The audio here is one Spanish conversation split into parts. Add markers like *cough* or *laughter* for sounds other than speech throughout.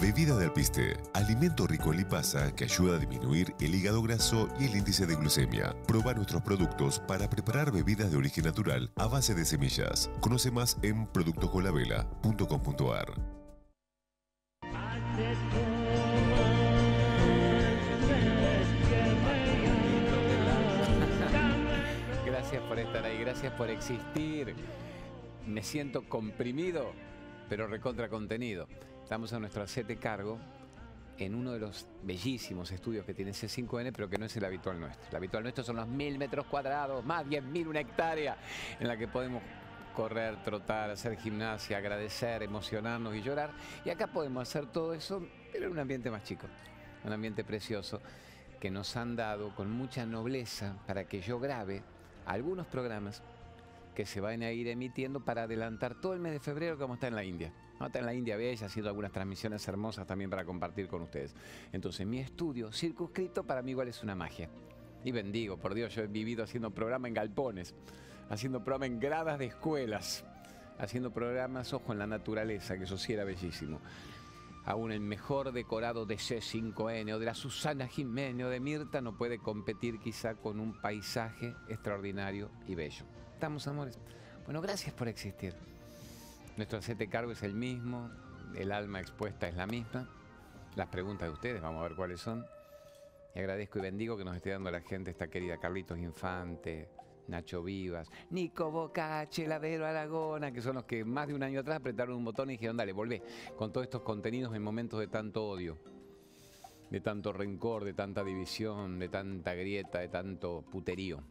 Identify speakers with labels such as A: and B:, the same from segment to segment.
A: Bebida de alpiste, alimento rico en lipasa que ayuda a disminuir el hígado graso y el índice de glucemia. Proba nuestros productos para preparar bebidas de origen natural a base de semillas. Conoce más en productoscolabela.com.ar.
B: Gracias por estar ahí, gracias por existir. Me siento comprimido, pero recontra contenido. Estamos a nuestro sete cargo en uno de los bellísimos estudios que tiene C5N, pero que no es el habitual nuestro. El habitual nuestro son los mil metros cuadrados, más 10.000, una hectárea, en la que podemos correr, trotar, hacer gimnasia, agradecer, emocionarnos y llorar. Y acá podemos hacer todo eso, pero en un ambiente más chico, un ambiente precioso que nos han dado con mucha nobleza para que yo grabe algunos programas que se van a ir emitiendo para adelantar todo el mes de febrero como está en la India. Vamos a estar en la India Bella haciendo algunas transmisiones hermosas también para compartir con ustedes. Entonces, mi estudio circunscrito para mí igual es una magia. Y bendigo, por Dios, yo he vivido haciendo programa en galpones, haciendo programa en gradas de escuelas, haciendo programas, ojo, en la naturaleza, que eso sí era bellísimo. Aún el mejor decorado de C5N o de la Susana Jiménez o de Mirta no puede competir quizá con un paisaje extraordinario y bello. ¿Estamos, amores? Bueno, gracias por existir. Nuestro aceite cargo es el mismo, el alma expuesta es la misma. Las preguntas de ustedes, vamos a ver cuáles son. Agradezco y bendigo que nos esté dando la gente esta querida Carlitos Infante, Nacho Vivas, Nico Bocache, Ladero Aragona, que son los que más de un año atrás apretaron un botón y dijeron, dale, volvé con todos estos contenidos en momentos de tanto odio, de tanto rencor, de tanta división, de tanta grieta, de tanto puterío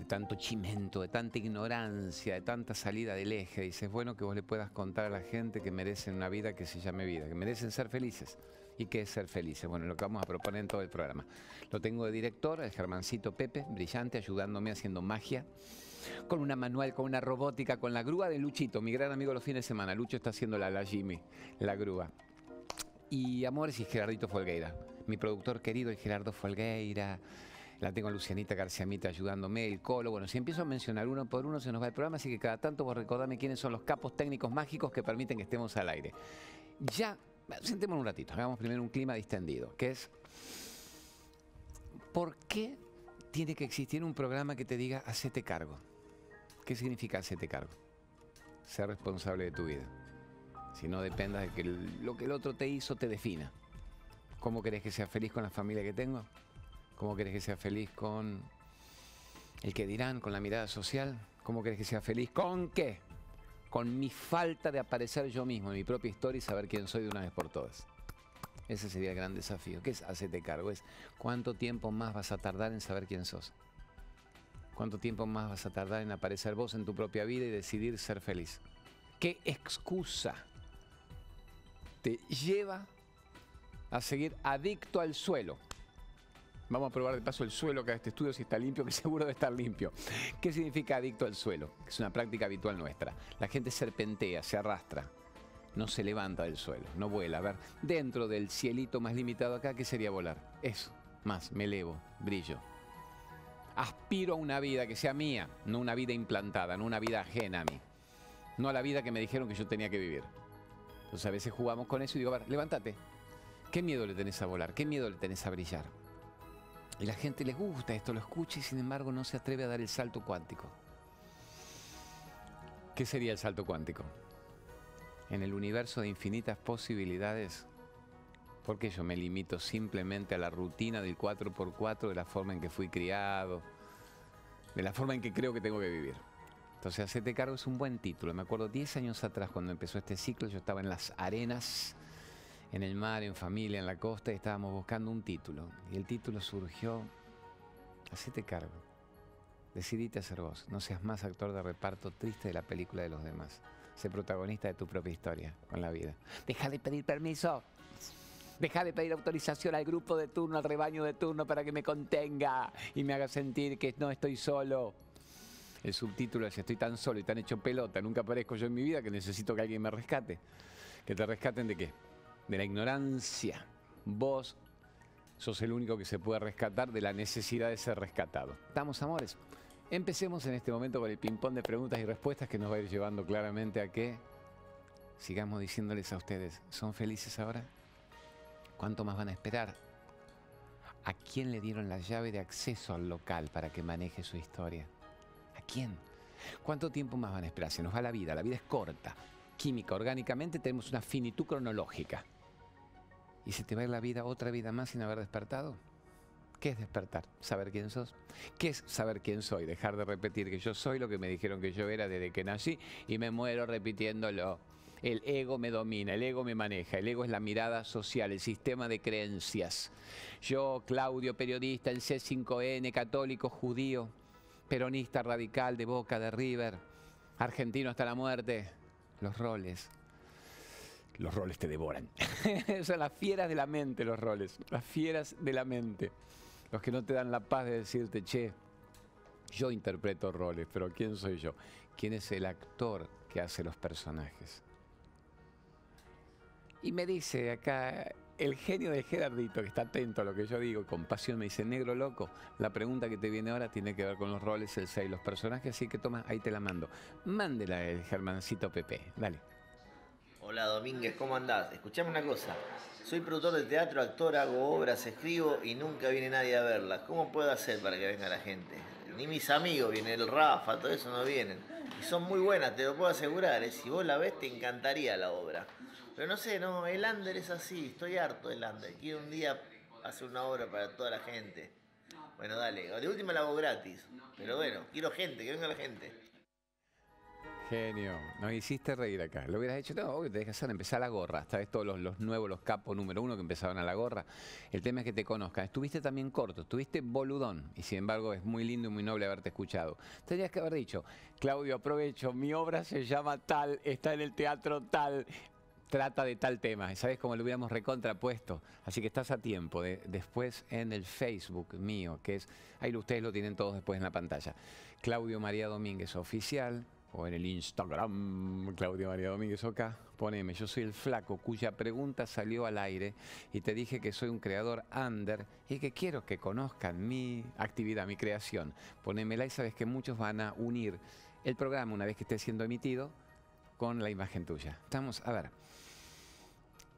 B: de tanto chimento, de tanta ignorancia, de tanta salida del eje. Dices, es bueno que vos le puedas contar a la gente que merecen una vida que se llame vida, que merecen ser felices. ¿Y qué es ser felices? Bueno, lo que vamos a proponer en todo el programa. Lo tengo de director, el Germancito Pepe, brillante, ayudándome haciendo magia, con una manual, con una robótica, con la grúa de Luchito, mi gran amigo los fines de semana. Lucho está haciendo la, la Jimmy, la grúa. Y Amores y Gerardito Folgueira, mi productor querido, el Gerardo Folgueira la tengo a Lucianita García Mita ayudándome, el Colo. Bueno, si empiezo a mencionar uno por uno se nos va el programa, así que cada tanto vos recordame quiénes son los capos técnicos mágicos que permiten que estemos al aire. Ya, sentémonos un ratito, hagamos primero un clima distendido, que es, ¿por qué tiene que existir un programa que te diga hacete cargo? ¿Qué significa hacete cargo? Ser responsable de tu vida. Si no dependas de que lo que el otro te hizo te defina. ¿Cómo querés que sea feliz con la familia que tengo? ¿Cómo querés que sea feliz con el que dirán, con la mirada social? ¿Cómo querés que sea feliz con qué? Con mi falta de aparecer yo mismo en mi propia historia y saber quién soy de una vez por todas. Ese sería el gran desafío. ¿Qué es hacerte cargo? Es cuánto tiempo más vas a tardar en saber quién sos. ¿Cuánto tiempo más vas a tardar en aparecer vos en tu propia vida y decidir ser feliz? ¿Qué excusa te lleva a seguir adicto al suelo? Vamos a probar de paso el suelo que este estudio si está limpio, que *laughs* seguro debe estar limpio. ¿Qué significa adicto al suelo? Es una práctica habitual nuestra. La gente serpentea, se arrastra, no se levanta del suelo, no vuela. A ver, dentro del cielito más limitado acá, ¿qué sería volar? Eso, más, me elevo, brillo. Aspiro a una vida que sea mía, no una vida implantada, no una vida ajena a mí. No a la vida que me dijeron que yo tenía que vivir. Entonces a veces jugamos con eso y digo, a ver, levántate. ¿Qué miedo le tenés a volar? ¿Qué miedo le tenés a brillar? Y la gente le gusta esto, lo escucha y sin embargo no se atreve a dar el salto cuántico. ¿Qué sería el salto cuántico? En el universo de infinitas posibilidades, ¿por qué yo me limito simplemente a la rutina del 4x4 de la forma en que fui criado, de la forma en que creo que tengo que vivir? Entonces, hacerte cargo es un buen título. Me acuerdo 10 años atrás cuando empezó este ciclo, yo estaba en las arenas en el mar, en familia, en la costa, y estábamos buscando un título. Y el título surgió, hacete cargo, decidite ser vos, no seas más actor de reparto triste de la película de los demás. Sé protagonista de tu propia historia con la vida. Deja de pedir permiso. Deja de pedir autorización al grupo de turno, al rebaño de turno para que me contenga y me haga sentir que no estoy solo. El subtítulo es Estoy tan solo y tan hecho pelota, nunca aparezco yo en mi vida que necesito que alguien me rescate. ¿Que te rescaten de qué? De la ignorancia. Vos sos el único que se puede rescatar de la necesidad de ser rescatado. ¿Estamos, amores? Empecemos en este momento con el ping-pong de preguntas y respuestas que nos va a ir llevando claramente a que sigamos diciéndoles a ustedes, ¿son felices ahora? ¿Cuánto más van a esperar? ¿A quién le dieron la llave de acceso al local para que maneje su historia? ¿A quién? ¿Cuánto tiempo más van a esperar? Se nos va la vida, la vida es corta. Química, orgánicamente tenemos una finitud cronológica. ¿Y se te va a ir la vida otra vida más sin haber despertado? ¿Qué es despertar? Saber quién sos. ¿Qué es saber quién soy? Dejar de repetir que yo soy lo que me dijeron que yo era desde que nací y me muero repitiéndolo. El ego me domina, el ego me maneja, el ego es la mirada social, el sistema de creencias. Yo, Claudio, periodista, el C5N, católico, judío, peronista radical de Boca, de River, argentino hasta la muerte, los roles. Los roles te devoran. *laughs* Son las fieras de la mente, los roles. Las fieras de la mente. Los que no te dan la paz de decirte, che, yo interpreto roles, pero ¿quién soy yo? ¿Quién es el actor que hace los personajes? Y me dice acá el genio de Gerardito, que está atento a lo que yo digo, con pasión me dice, negro loco, la pregunta que te viene ahora tiene que ver con los roles, el 6, los personajes, así que toma, ahí te la mando. Mándela el Germancito Pepe, dale.
C: Hola Domínguez, ¿cómo andás? Escuchame una cosa. Soy productor de teatro, actor, hago obras, escribo y nunca viene nadie a verlas. ¿Cómo puedo hacer para que venga la gente? Ni mis amigos vienen, el Rafa, todo eso no vienen. Y son muy buenas, te lo puedo asegurar. ¿eh? Si vos la ves, te encantaría la obra. Pero no sé, no, el under es así, estoy harto del under. Quiero un día hacer una obra para toda la gente. Bueno, dale, de última la hago gratis. Pero bueno, quiero gente, que venga la gente.
B: Genio, nos hiciste reír acá. Lo hubieras hecho, no, te dejas hacer, empezar la gorra. Esta vez todos los, los, nuevos, los capos número uno que empezaban a la gorra. El tema es que te conozcan. Estuviste también corto, estuviste boludón. Y sin embargo es muy lindo y muy noble haberte escuchado. Tendrías que haber dicho, Claudio, aprovecho, mi obra se llama tal, está en el teatro tal trata de tal tema. ¿Sabes cómo lo hubiéramos recontrapuesto? Así que estás a tiempo de después en el Facebook mío, que es, ahí ustedes lo tienen todos después en la pantalla. Claudio María Domínguez Oficial, o en el Instagram, Claudio María Domínguez acá, poneme, yo soy el flaco cuya pregunta salió al aire y te dije que soy un creador under y que quiero que conozcan mi actividad, mi creación. Ponémela y sabes que muchos van a unir el programa una vez que esté siendo emitido con la imagen tuya. Estamos, a ver,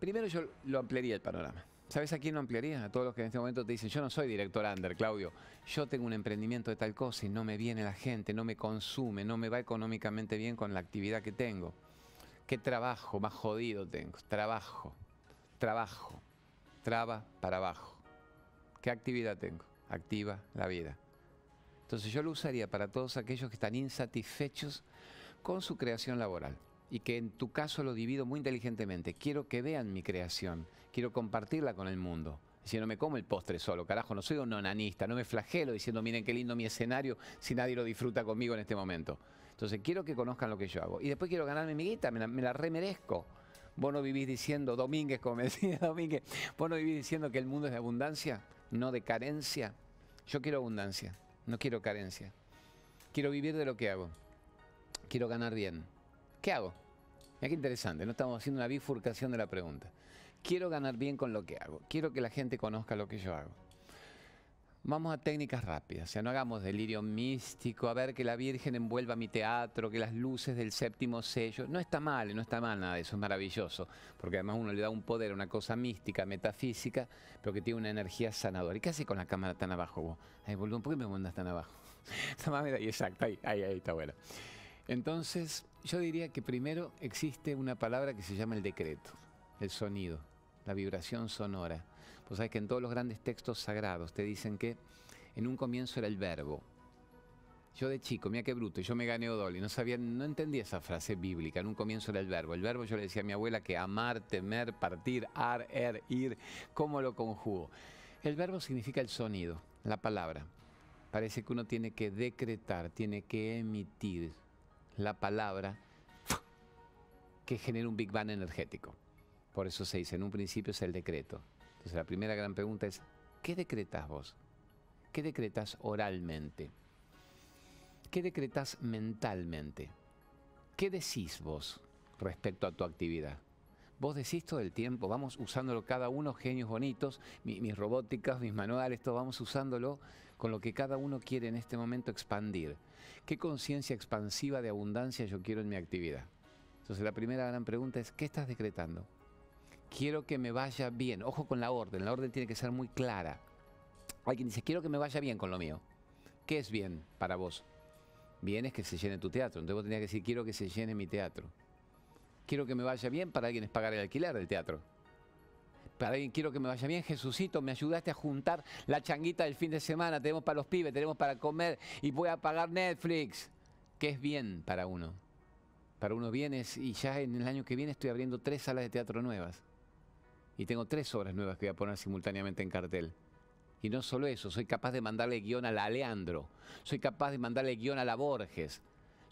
B: primero yo lo ampliaría el panorama. ¿Sabes a quién lo ampliaría? A todos los que en este momento te dicen, yo no soy director under, Claudio. Yo tengo un emprendimiento de tal cosa y no me viene la gente, no me consume, no me va económicamente bien con la actividad que tengo. ¿Qué trabajo más jodido tengo? Trabajo, trabajo, traba para abajo. ¿Qué actividad tengo? Activa la vida. Entonces yo lo usaría para todos aquellos que están insatisfechos con su creación laboral y que en tu caso lo divido muy inteligentemente. Quiero que vean mi creación, quiero compartirla con el mundo. Si no me como el postre solo, carajo, no soy un onanista, no me flagelo diciendo, miren qué lindo mi escenario si nadie lo disfruta conmigo en este momento. Entonces quiero que conozcan lo que yo hago. Y después quiero ganarme mi guita, me la, me la remerezco. Vos no vivís diciendo, Domínguez, como me *laughs* decía Domínguez, vos no vivís diciendo que el mundo es de abundancia, no de carencia. Yo quiero abundancia, no quiero carencia. Quiero vivir de lo que hago. Quiero ganar bien. ¿Qué hago? Mira qué interesante, no estamos haciendo una bifurcación de la pregunta. Quiero ganar bien con lo que hago. Quiero que la gente conozca lo que yo hago. Vamos a técnicas rápidas, o sea, no hagamos delirio místico, a ver que la Virgen envuelva mi teatro, que las luces del séptimo sello. No está mal, no está mal nada de eso, es maravilloso, porque además uno le da un poder, una cosa mística, metafísica, pero que tiene una energía sanadora. ¿Y qué hace con la cámara tan abajo vos? Ay, boludo, ¿por qué me mandas tan abajo? *laughs* Exacto, ahí, ahí, ahí está bueno. Entonces, yo diría que primero existe una palabra que se llama el decreto, el sonido, la vibración sonora. Pues sabes que en todos los grandes textos sagrados te dicen que en un comienzo era el verbo. Yo de chico, mira qué bruto, yo me gané Odol y no sabía, no entendía esa frase bíblica. En un comienzo era el verbo. El verbo yo le decía a mi abuela que amar, temer, partir, ar, er, ir, ¿cómo lo conjugo? El verbo significa el sonido, la palabra. Parece que uno tiene que decretar, tiene que emitir la palabra que genera un Big Bang energético. Por eso se dice, en un principio es el decreto. Entonces la primera gran pregunta es, ¿qué decretas vos? ¿Qué decretas oralmente? ¿Qué decretas mentalmente? ¿Qué decís vos respecto a tu actividad? Vos decís todo el tiempo, vamos usándolo cada uno, genios bonitos, mis robóticas, mis manuales, todo vamos usándolo con lo que cada uno quiere en este momento expandir. ¿Qué conciencia expansiva de abundancia yo quiero en mi actividad? Entonces la primera gran pregunta es, ¿qué estás decretando? Quiero que me vaya bien. Ojo con la orden, la orden tiene que ser muy clara. Alguien dice, quiero que me vaya bien con lo mío. ¿Qué es bien para vos? Bien es que se llene tu teatro. Entonces vos tenías que decir, quiero que se llene mi teatro. Quiero que me vaya bien para alguien es pagar el alquiler del teatro. Para alguien quiero que me vaya bien, Jesucito, me ayudaste a juntar la changuita del fin de semana, tenemos para los pibes, tenemos para comer y voy a pagar Netflix. ¿Qué es bien para uno? Para uno bien es, y ya en el año que viene estoy abriendo tres salas de teatro nuevas. Y tengo tres obras nuevas que voy a poner simultáneamente en cartel. Y no solo eso, soy capaz de mandarle guion a la Leandro, soy capaz de mandarle guion a la Borges,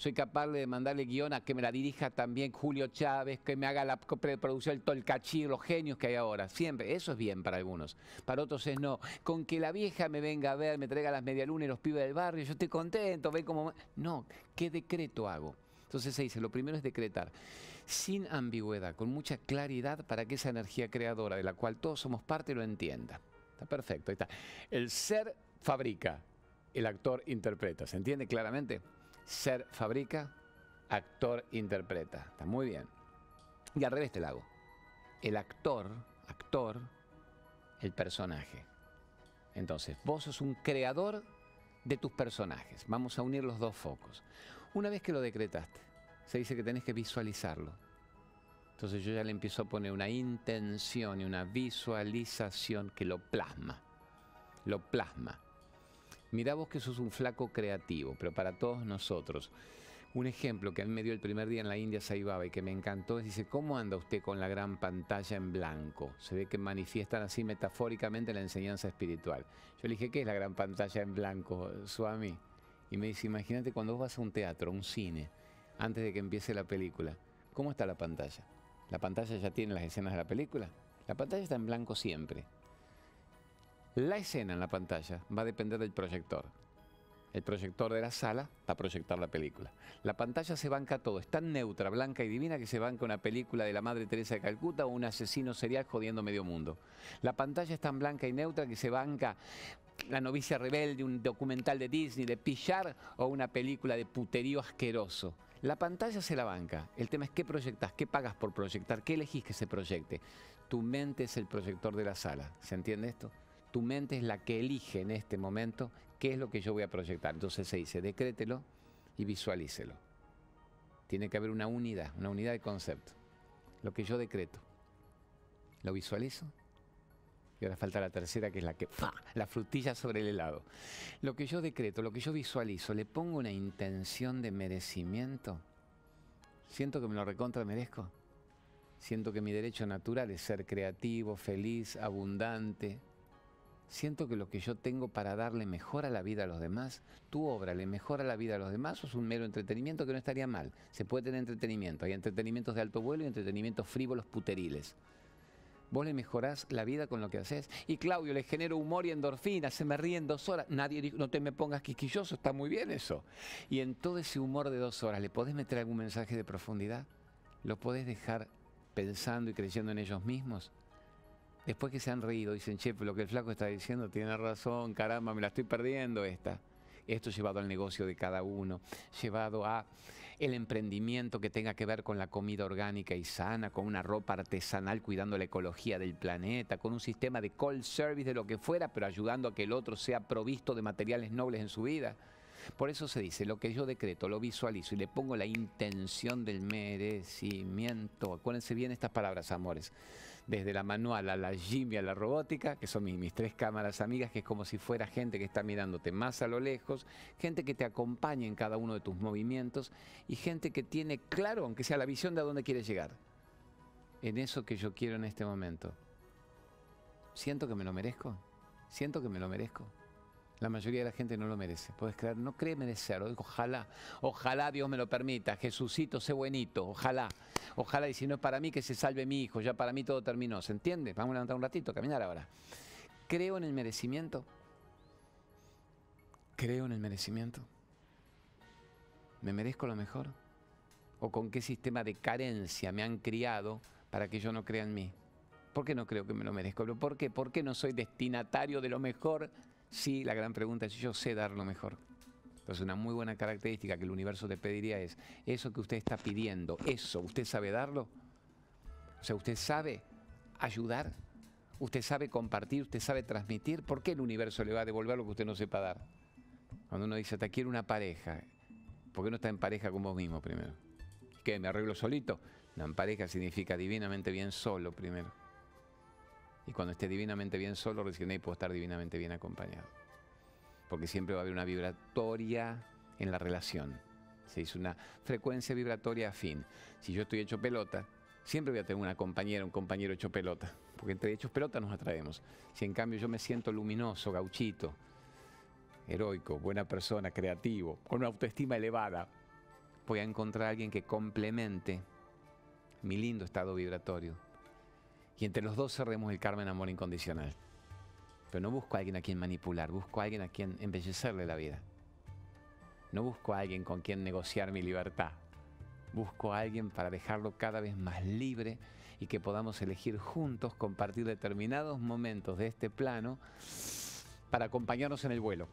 B: soy capaz de mandarle guion a que me la dirija también Julio Chávez, que me haga la producción el Tolcachir, los genios que hay ahora. Siempre, eso es bien para algunos. Para otros es no. Con que la vieja me venga a ver, me traiga las medialunas y los pibes del barrio, yo estoy contento, ven como... No, ¿qué decreto hago? Entonces se dice, lo primero es decretar, sin ambigüedad, con mucha claridad para que esa energía creadora de la cual todos somos parte lo entienda. Está perfecto, ahí está. El ser fabrica, el actor interpreta. ¿Se entiende claramente? Ser fabrica, actor interpreta. Está muy bien. Y al revés te lo hago. El actor, actor, el personaje. Entonces, vos sos un creador de tus personajes. Vamos a unir los dos focos. Una vez que lo decretaste, se dice que tenés que visualizarlo. Entonces yo ya le empiezo a poner una intención y una visualización que lo plasma. Lo plasma. Mira vos que sos un flaco creativo, pero para todos nosotros. Un ejemplo que a mí me dio el primer día en la India Saibaba y que me encantó es, dice, ¿cómo anda usted con la gran pantalla en blanco? Se ve que manifiestan así metafóricamente la enseñanza espiritual. Yo le dije, ¿qué es la gran pantalla en blanco, Swami? Y me dice, imagínate cuando vos vas a un teatro, un cine, antes de que empiece la película, ¿cómo está la pantalla? La pantalla ya tiene las escenas de la película. La pantalla está en blanco siempre. La escena en la pantalla va a depender del proyector. El proyector de la sala va a proyectar la película. La pantalla se banca todo, es tan neutra, blanca y divina que se banca una película de la Madre Teresa de Calcuta o un asesino serial jodiendo medio mundo. La pantalla es tan blanca y neutra que se banca la novicia rebelde, un documental de Disney, de pillar o una película de puterío asqueroso. La pantalla se la banca. El tema es qué proyectas, qué pagas por proyectar, qué elegís que se proyecte. Tu mente es el proyector de la sala. ¿Se entiende esto? Tu mente es la que elige en este momento qué es lo que yo voy a proyectar. Entonces se dice, decrételo y visualícelo. Tiene que haber una unidad, una unidad de concepto. Lo que yo decreto, lo visualizo y ahora falta la tercera, que es la que, la frutilla sobre el helado. Lo que yo decreto, lo que yo visualizo, le pongo una intención de merecimiento. Siento que me lo recontra merezco. Siento que mi derecho natural es ser creativo, feliz, abundante. Siento que lo que yo tengo para darle mejor a la vida a los demás, tu obra le mejora la vida a los demás o es un mero entretenimiento que no estaría mal. Se puede tener entretenimiento. Hay entretenimientos de alto vuelo y entretenimientos frívolos puteriles. Vos le mejorás la vida con lo que haces. Y Claudio, le genero humor y endorfina, se me ríen dos horas. Nadie dijo, no te me pongas quisquilloso, está muy bien eso. Y en todo ese humor de dos horas, ¿le podés meter algún mensaje de profundidad? ¿Lo podés dejar pensando y creyendo en ellos mismos? Después que se han reído, dicen, che, lo que el flaco está diciendo tiene razón, caramba, me la estoy perdiendo esta. Esto llevado al negocio de cada uno, llevado a el emprendimiento que tenga que ver con la comida orgánica y sana, con una ropa artesanal cuidando la ecología del planeta, con un sistema de call service de lo que fuera, pero ayudando a que el otro sea provisto de materiales nobles en su vida. Por eso se dice, lo que yo decreto, lo visualizo y le pongo la intención del merecimiento. Acuérdense bien estas palabras, amores desde la manual a la gym y a la robótica, que son mis, tres cámaras amigas, que es como si fuera gente que está mirándote más a lo lejos, gente que te acompaña en cada uno de tus movimientos y gente que tiene claro, aunque sea la visión de a dónde quieres llegar. En eso que yo quiero en este momento. Siento que me lo merezco. Siento que me lo merezco. La mayoría de la gente no lo merece. Puedes creer, no cree merecerlo. Ojalá, ojalá Dios me lo permita. Jesucito, sé buenito. Ojalá, ojalá. Y si no es para mí, que se salve mi hijo. Ya para mí todo terminó. ¿Se entiende? Vamos a levantar un ratito, caminar ahora. Creo en el merecimiento. Creo en el merecimiento. ¿Me merezco lo mejor? ¿O con qué sistema de carencia me han criado para que yo no crea en mí? ¿Por qué no creo que me lo merezco? ¿Por qué? ¿Por qué no soy destinatario de lo mejor Sí, la gran pregunta es, yo sé dar lo mejor. Entonces una muy buena característica que el universo te pediría es, eso que usted está pidiendo, eso, ¿usted sabe darlo? O sea, ¿usted sabe ayudar? ¿Usted sabe compartir? ¿Usted sabe transmitir? ¿Por qué el universo le va a devolver lo que usted no sepa dar? Cuando uno dice, te quiero una pareja, ¿por qué no está en pareja con vos mismo primero? ¿Qué? ¿Me arreglo solito? No, en pareja significa divinamente bien solo primero. Y cuando esté divinamente bien solo, recién ahí puedo estar divinamente bien acompañado. Porque siempre va a haber una vibratoria en la relación. Se dice una frecuencia vibratoria afín. Si yo estoy hecho pelota, siempre voy a tener una compañera, un compañero hecho pelota. Porque entre hechos pelota nos atraemos. Si en cambio yo me siento luminoso, gauchito, heroico, buena persona, creativo, con una autoestima elevada, voy a encontrar a alguien que complemente mi lindo estado vibratorio. Y entre los dos cerremos el Carmen Amor Incondicional. Pero no busco a alguien a quien manipular, busco a alguien a quien embellecerle la vida. No busco a alguien con quien negociar mi libertad. Busco a alguien para dejarlo cada vez más libre y que podamos elegir juntos compartir determinados momentos de este plano para acompañarnos en el vuelo,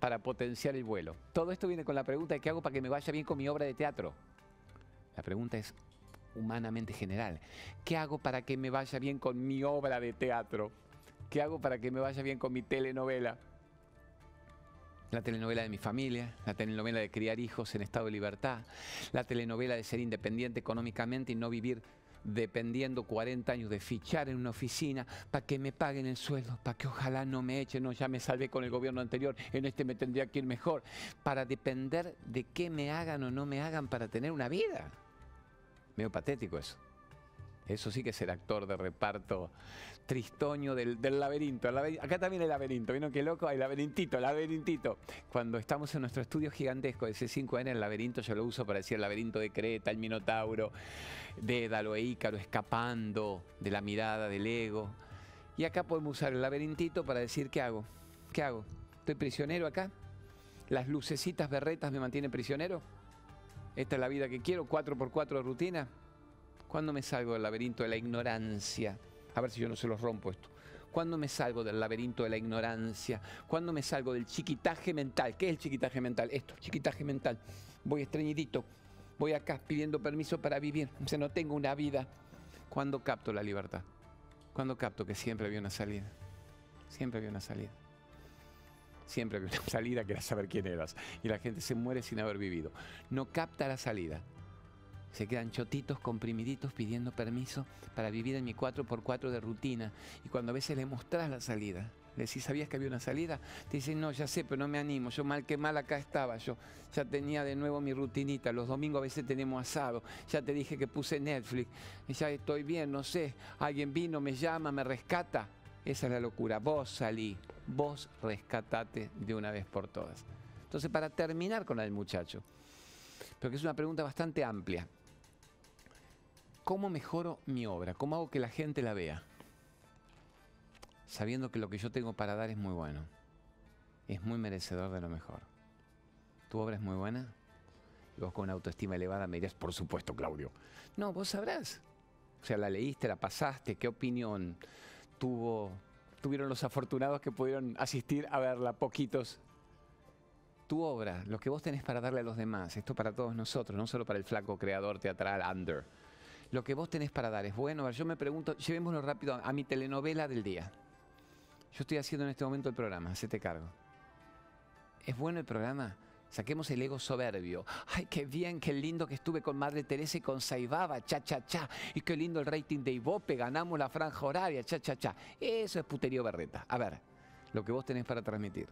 B: para potenciar el vuelo. Todo esto viene con la pregunta de qué hago para que me vaya bien con mi obra de teatro. La pregunta es humanamente general. ¿Qué hago para que me vaya bien con mi obra de teatro? ¿Qué hago para que me vaya bien con mi telenovela? La telenovela de mi familia, la telenovela de criar hijos en estado de libertad, la telenovela de ser independiente económicamente y no vivir dependiendo 40 años de fichar en una oficina para que me paguen el sueldo, para que ojalá no me echen, no, ya me salvé con el gobierno anterior, en este me tendría que ir mejor, para depender de qué me hagan o no me hagan para tener una vida. Medio patético eso. Eso sí que es el actor de reparto tristoño del, laberinto. Acá también hay laberinto. ¿Vieron qué loco? Hay laberintito, laberintito. Cuando estamos en nuestro estudio gigantesco de C5N, el laberinto yo lo uso para decir el laberinto de Creta, el Minotauro, Dédalo e Ícaro escapando de la mirada del ego. Y acá podemos usar el laberintito para decir ¿qué hago? ¿Qué hago? ¿Estoy prisionero acá? ¿Las lucecitas berretas me mantienen prisionero? ¿Esta es la vida que quiero? ¿Cuatro por cuatro de rutina? ¿Cuándo me salgo del laberinto de la ignorancia? A ver si yo no se los rompo esto. ¿Cuándo me salgo del laberinto de la ignorancia? ¿Cuándo me salgo del chiquitaje mental? ¿Qué es el chiquitaje mental? Esto, chiquitaje mental. Voy estreñidito, voy acá pidiendo permiso para vivir. O sea, no tengo una vida. ¿Cuándo capto la libertad? ¿Cuándo capto que siempre había una salida? Siempre había una salida. Siempre había una *laughs* salida que saber quién eras. Y la gente se muere sin haber vivido. No capta la salida se quedan chotitos, comprimiditos, pidiendo permiso para vivir en mi 4x4 de rutina. Y cuando a veces le mostrás la salida, le decís, ¿sabías que había una salida? Te dicen, no, ya sé, pero no me animo. Yo mal que mal acá estaba. Yo ya tenía de nuevo mi rutinita. Los domingos a veces tenemos asado. Ya te dije que puse Netflix. Ya estoy bien, no sé. Alguien vino, me llama, me rescata. Esa es la locura. Vos salí, vos rescatate de una vez por todas. Entonces, para terminar con el muchacho, porque es una pregunta bastante amplia. ¿Cómo mejoro mi obra? ¿Cómo hago que la gente la vea? Sabiendo que lo que yo tengo para dar es muy bueno. Es muy merecedor de lo mejor. ¿Tu obra es muy buena? Y vos con una autoestima elevada me dirás, por supuesto, Claudio. No, vos sabrás. O sea, la leíste, la pasaste, ¿qué opinión tuvo, tuvieron los afortunados que pudieron asistir a verla? Poquitos. Tu obra, lo que vos tenés para darle a los demás, esto para todos nosotros, no solo para el flaco creador teatral Under lo que vos tenés para dar es bueno. Yo me pregunto, llevémoslo rápido a, mi telenovela del día. Yo estoy haciendo en este momento el programa, te cargo. ¿Es bueno el programa? Saquemos el ego soberbio. Ay, qué bien, qué lindo que estuve con Madre Teresa y con Saibaba, cha, cha, cha. Y qué lindo el rating de Ibope, ganamos la franja horaria, cha, cha, cha. Eso es puterío berreta. A ver, lo que vos tenés para transmitir.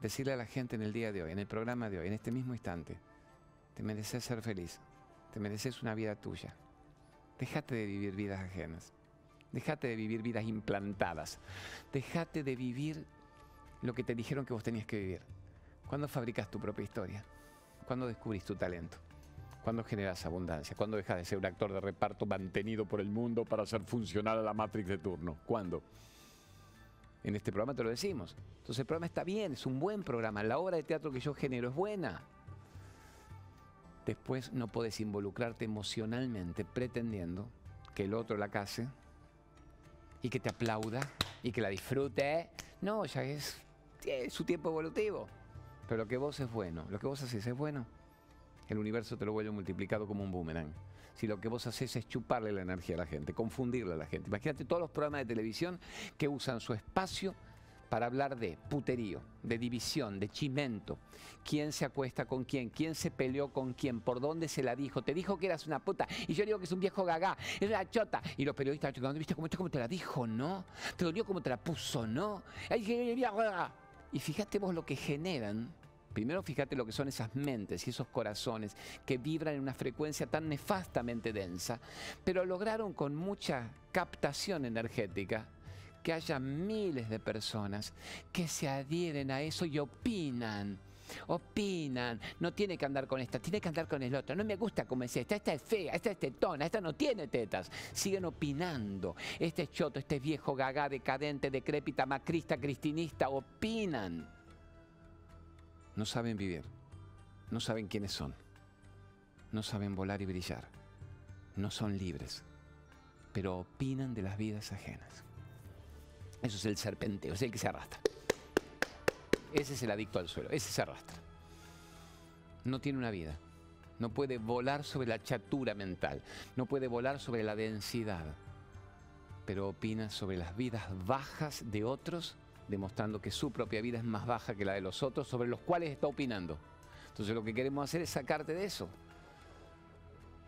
B: Decirle a la gente en el día de hoy, en el programa de hoy, en este mismo instante, te mereces ser feliz. Te mereces una vida tuya. Déjate de vivir vidas ajenas. Déjate de vivir vidas implantadas. Déjate de vivir lo que te dijeron que vos tenías que vivir. ¿Cuándo fabricas tu propia historia? ¿Cuándo descubrís tu talento? ¿Cuándo generas abundancia? ¿Cuándo dejas de ser un actor de reparto mantenido por el mundo para hacer funcionar a la Matrix de turno? ¿Cuándo? En este programa te lo decimos. Entonces el programa está bien, es un buen programa. La obra de teatro que yo genero es buena después no puedes involucrarte emocionalmente pretendiendo que el otro la case y que te aplauda y que la disfrute. No, ya es, su tiempo evolutivo. Pero lo que vos es bueno, lo que vos haces es bueno, el universo te lo vuelve multiplicado como un boomerang. Si lo que vos haces es chuparle la energía a la gente, confundirle a la gente. Imagínate todos los programas de televisión que usan su espacio para hablar de puterío, de división, de chimento, quién se acuesta con quién, quién se peleó con quién, por dónde se la dijo, te dijo que eras una puta y yo digo que es un viejo gagá, es una chota y los periodistas, ¿viste cómo, cómo te la dijo, no? Te dolió cómo te la puso, no? Y fíjate vos lo que generan Primero fíjate lo que son esas mentes y esos corazones que vibran en una frecuencia tan nefastamente densa, pero lograron con mucha captación energética que haya miles de personas que se adhieren a eso y opinan. Opinan, no tiene que andar con esta, tiene que andar con el otro. No me gusta como es esta, esta es fea, esta es tetona, esta no tiene tetas. Siguen opinando. Este es choto, este es viejo, gaga, decadente, decrépita, macrista, cristinista, opinan. No saben vivir, no saben quiénes son, no saben volar y brillar, no son libres, pero opinan de las vidas ajenas. Eso es el serpenteo, es el que se arrastra. Ese es el adicto al suelo, ese se arrastra. No tiene una vida, no puede volar sobre la chatura mental, no puede volar sobre la densidad, pero opina sobre las vidas bajas de otros, demostrando que su propia vida es más baja que la de los otros, sobre los cuales está opinando. Entonces lo que queremos hacer es sacarte de eso.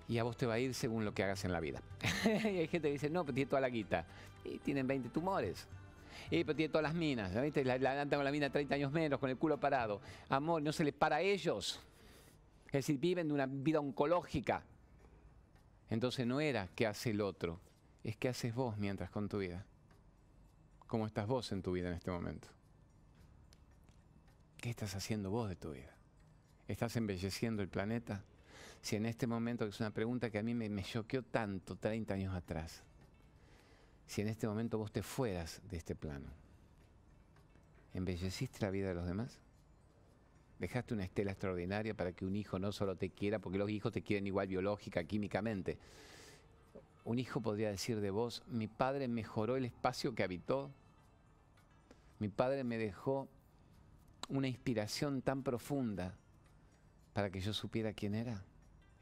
B: Y a vos te va a ir según lo que hagas en la vida. *laughs* y hay gente que dice, no, pero tiene toda la guita. Y tienen 20 tumores. Y pero tiene todas las minas. La, la, con la mina 30 años menos, con el culo parado. Amor, no se les para a ellos. Es decir, viven de una vida oncológica. Entonces no era qué hace el otro, es qué haces vos mientras con tu vida. ¿Cómo estás vos en tu vida en este momento? ¿Qué estás haciendo vos de tu vida? ¿Estás embelleciendo el planeta? Si en este momento, que es una pregunta que a mí me, me tanto 30 años atrás, si en este momento vos te fueras de este plano? ¿Embelleciste la vida de los demás? ¿Dejaste una estela extraordinaria para que un hijo no solo te quiera, porque los hijos te quieren igual biológica, químicamente? Un hijo podría decir de vos, mi padre mejoró el espacio que habitó, mi padre me dejó una inspiración tan profunda para que yo supiera quién era.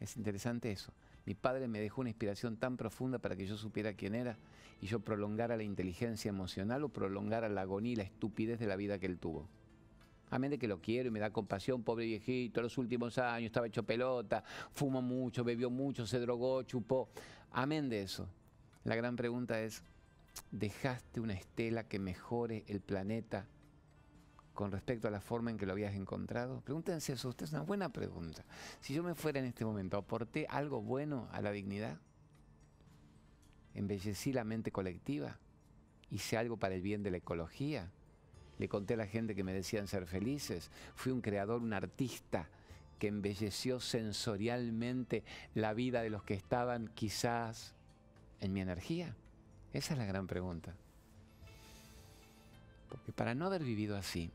B: Es interesante eso. Mi padre me dejó una inspiración tan profunda para que yo supiera quién era y yo prolongara la inteligencia emocional o prolongara la agonía y la estupidez de la vida que él tuvo. Amén de que lo quiero y me da compasión, pobre viejito, los últimos años estaba hecho pelota, fumó mucho, bebió mucho, se drogó, chupó. Amén de eso. La gran pregunta es, ¿dejaste una estela que mejore el planeta con respecto a la forma en que lo habías encontrado? Pregúntense eso, usted es una buena pregunta. Si yo me fuera en este momento, ¿aporté algo bueno a la dignidad? embellecí la mente colectiva, hice algo para el bien de la ecología, le conté a la gente que me decían ser felices, fui un creador, un artista que embelleció sensorialmente la vida de los que estaban quizás en mi energía. Esa es la gran pregunta. Porque para no haber vivido así,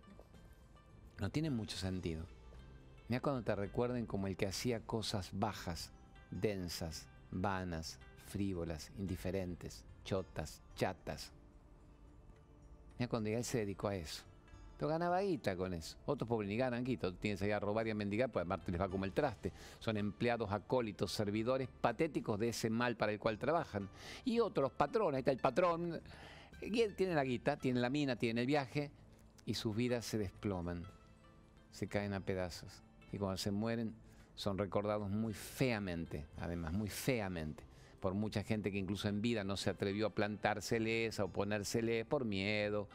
B: no tiene mucho sentido. Mira cuando te recuerden como el que hacía cosas bajas, densas, vanas, frívolas, indiferentes, chotas, chatas. Mira cuando él se dedicó a eso. Pero ganaba guita con eso. Otros pobres ni ganan guita. Tienes ahí a robar y a mendigar, pues además les va como el traste. Son empleados acólitos, servidores patéticos de ese mal para el cual trabajan. Y otros patrones. Ahí está el patrón. Tiene la guita, tiene la mina, tiene el viaje. Y sus vidas se desploman. Se caen a pedazos. Y cuando se mueren, son recordados muy feamente. Además, muy feamente por mucha gente que incluso en vida no se atrevió a plantárseles, a oponérseles por miedo,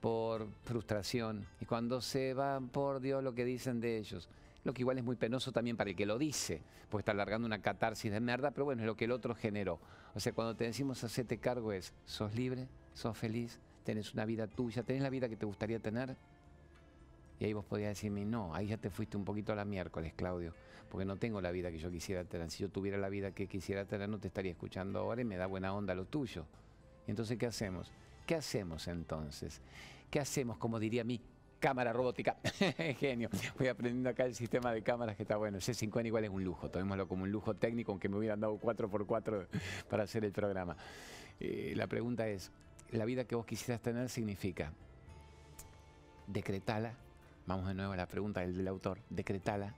B: por frustración. Y cuando se van, por Dios, lo que dicen de ellos. Lo que igual es muy penoso también para el que lo dice, porque está alargando una catarsis de mierda, pero bueno, es lo que el otro generó. O sea, cuando te decimos hacete cargo es, sos libre, sos feliz, tenés una vida tuya, tenés la vida que te gustaría tener. Y ahí vos podías decirme, no, ahí ya te fuiste un poquito a la miércoles, Claudio porque no tengo la vida que yo quisiera tener. Si yo tuviera la vida que quisiera tener, no te estaría escuchando ahora y me da buena onda lo tuyo. entonces, ¿qué hacemos? ¿Qué hacemos entonces? ¿Qué hacemos, como diría mi cámara robótica? *laughs* Genio. Voy aprendiendo acá el sistema de cámaras que está bueno. c 5 igual es un lujo, tomémoslo como un lujo técnico, aunque me hubieran dado 4x4 *laughs* para hacer el programa. Eh, la pregunta es, ¿la vida que vos quisieras tener significa decretala, Vamos de nuevo a la pregunta del, autor. Decretala,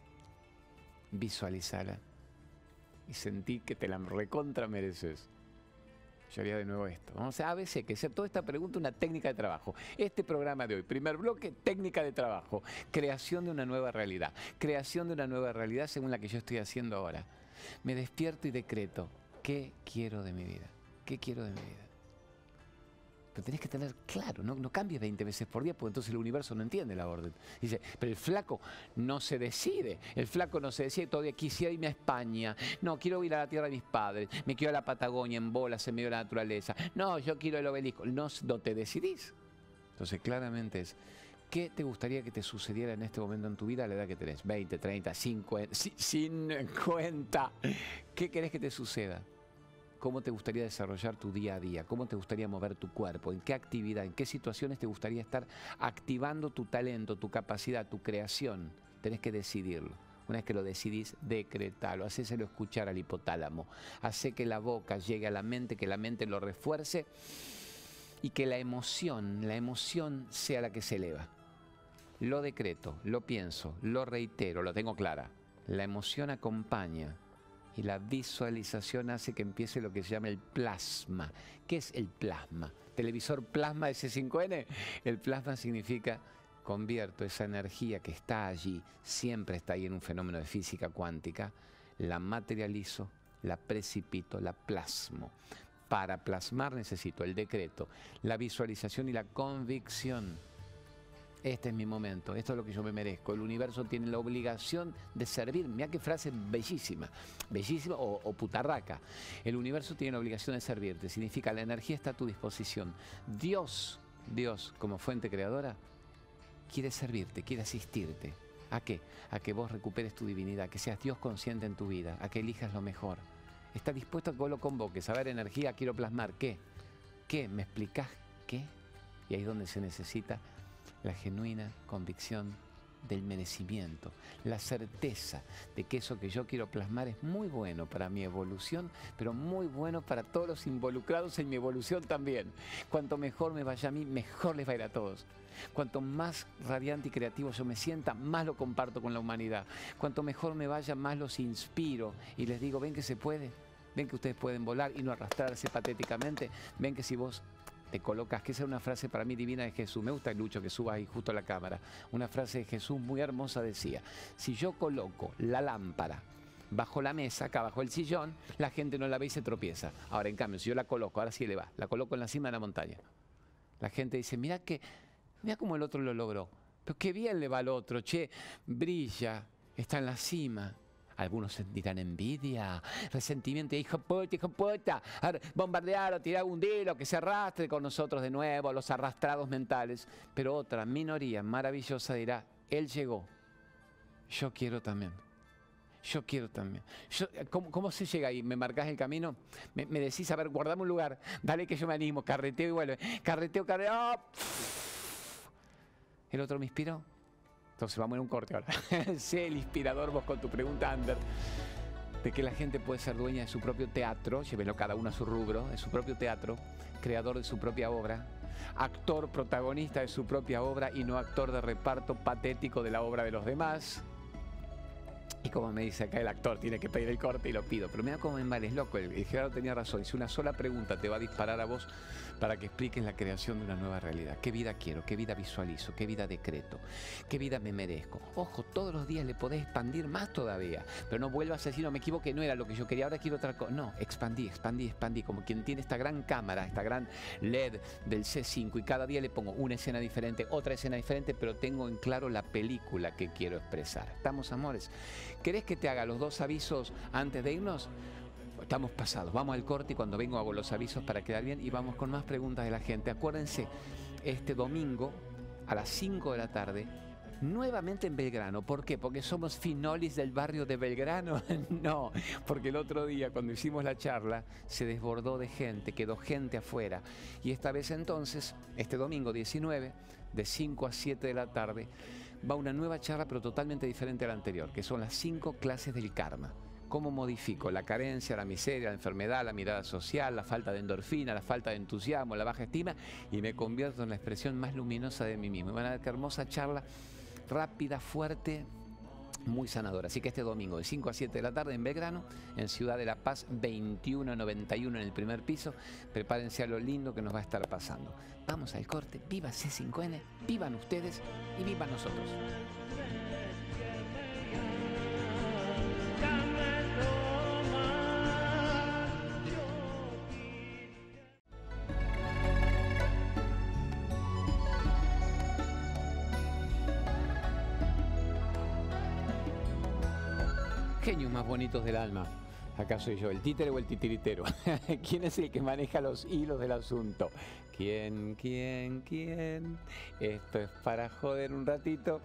B: visualizala y sentí que te la recontra mereces. Yo haría de nuevo esto. Vamos a ABC, que sea toda esta pregunta una técnica de trabajo. Este programa de hoy, primer bloque, técnica de trabajo. Creación de una nueva realidad. Creación de una nueva realidad según la que yo estoy haciendo ahora. Me despierto y decreto. ¿Qué quiero de mi vida? ¿Qué quiero de mi vida? Pero tenés que tener claro, no, no cambies 20 veces por día, porque entonces el universo no entiende la orden. Dice, pero el flaco no se decide, el flaco no se decide, todavía quisiera irme a España, no, quiero ir a la tierra de mis padres, me quiero a la Patagonia en bolas en medio de la naturaleza, no, yo quiero el obelisco, no, no te decidís. Entonces claramente es, ¿Qué te gustaría que te sucediera en este momento en tu vida a la edad que tenés? 20, 30, 50, 50. ¿Qué querés que te suceda? ¿Cómo te gustaría desarrollar tu día a día? ¿Cómo te gustaría mover tu cuerpo? ¿En qué actividad? ¿En qué situaciones te gustaría estar activando tu talento, tu capacidad, tu creación? Tenés que decidirlo. Una vez que lo decidís, decretalo, hacéselo escuchar al hipotálamo, hace que la boca llegue a la mente, que la mente lo refuerce y que la emoción, la emoción sea la que se eleva. Lo decreto, lo pienso, lo reitero, lo tengo clara. La emoción acompaña y la visualización hace que empiece lo que se llama el plasma. ¿Qué es el plasma? Televisor plasma S5N. El plasma significa convierto esa energía que está allí, siempre está ahí en un fenómeno de física cuántica, la materializo, la precipito, la plasmo. Para plasmar necesito el decreto, la visualización y la convicción este es mi momento, esto es lo que yo me merezco. El universo tiene la obligación de servir. Mira qué frase bellísima, bellísima o, putarraca. El universo tiene la obligación de servirte. Significa la energía está a tu disposición. Dios, Dios como fuente creadora, quiere servirte, quiere asistirte. ¿A qué? A que vos recuperes tu divinidad, que seas Dios consciente en tu vida, a que elijas lo mejor. Está dispuesto a que vos lo convoques, a ver energía, quiero plasmar. ¿Qué? ¿Qué? ¿Me explicás qué? Y ahí es donde se necesita la genuina convicción del merecimiento, la certeza de que eso que yo quiero plasmar es muy bueno para mi evolución, pero muy bueno para todos los involucrados en mi evolución también. Cuanto mejor me vaya a mí, mejor les va a ir a todos. Cuanto más radiante y creativo yo me sienta, más lo comparto con la humanidad. Cuanto mejor me vaya, más los inspiro y les digo, ven que se puede, ven que ustedes pueden volar y no arrastrarse patéticamente, ven que si vos te colocas, que esa es una frase para mí divina de Jesús. Me gusta, Lucho, que suba ahí justo a la cámara. Una frase de Jesús muy hermosa decía, si yo coloco la lámpara bajo la mesa, acá bajo el sillón, la gente no la ve y se tropieza. Ahora, en cambio, si yo la coloco, ahora sí le va, la coloco en la cima de la montaña. La gente dice, mira que, mira cómo el otro lo logró. Pero qué bien le va al otro, che, brilla, está en la cima. Algunos sentirán envidia, resentimiento, hijo puta, hijo puta, bombardear o tirar un dilo que se arrastre con nosotros de nuevo, los arrastrados mentales. Pero otra minoría maravillosa dirá, él llegó, yo quiero también. Yo quiero también. ¿cómo, se llega ahí? ¿Me marcás el camino? Me, decís, a ver, guardame un lugar. Dale que yo me animo. Carreteo y vuelve. Carreteo, carreteo. ¡oh! El otro me inspiró. Entonces vamos a un corte ahora. *laughs* sé el inspirador vos con tu pregunta, Ander, de que la gente puede ser dueña de su propio teatro, llévelo cada uno a su rubro, de su propio teatro, creador de su propia obra, actor protagonista de su propia obra y no actor de reparto patético de la obra de los demás. Y como me dice acá el actor, tiene que pedir el corte y lo pido. Pero mira cómo me es loco. El, el Gerardo tenía razón. Si una sola pregunta te va a disparar a vos para que expliques la creación de una nueva realidad. ¿Qué vida quiero? ¿Qué vida visualizo? ¿Qué vida decreto? ¿Qué vida me merezco? Ojo, todos los días le podés expandir más todavía, pero no vuelvas a decir, no me equivoqué, no era lo que yo quería, ahora quiero otra cosa. No, expandí, expandí, expandí, como quien tiene esta gran cámara, esta gran LED del C5 y cada día le pongo una escena diferente, otra escena diferente, pero tengo en claro la película que quiero expresar. ¿Estamos, amores? ¿Querés que te haga los dos avisos antes de irnos? Estamos pasados. Vamos al corte y cuando vengo hago los avisos para quedar bien y vamos con más preguntas de la gente. Acuérdense, este domingo a las 5 de la tarde, nuevamente en Belgrano. ¿Por qué? Porque somos finolis del barrio de Belgrano. *laughs* no, porque el otro día cuando hicimos la charla se desbordó de gente, quedó gente afuera. Y esta vez entonces, este domingo 19, de 5 a 7 de la tarde, va una nueva charla pero totalmente diferente a la anterior, que son las 5 clases del karma. ¿Cómo modifico la carencia, la miseria, la enfermedad, la mirada social, la falta de endorfina, la falta de entusiasmo, la baja estima y me convierto en la expresión más luminosa de mí mismo? van a ver qué hermosa charla rápida, fuerte, muy sanadora. Así que este domingo de 5 a 7 de la tarde en Belgrano, en Ciudad de La Paz 2191 en el primer piso, prepárense a lo lindo que nos va a estar pasando. Vamos al corte, viva C5N, vivan ustedes y vivan nosotros. Más bonitos del alma. Acá soy yo, el títere o el titiritero. *laughs* ¿Quién es el que maneja los hilos del asunto? ¿Quién, quién, quién? Esto es para joder un ratito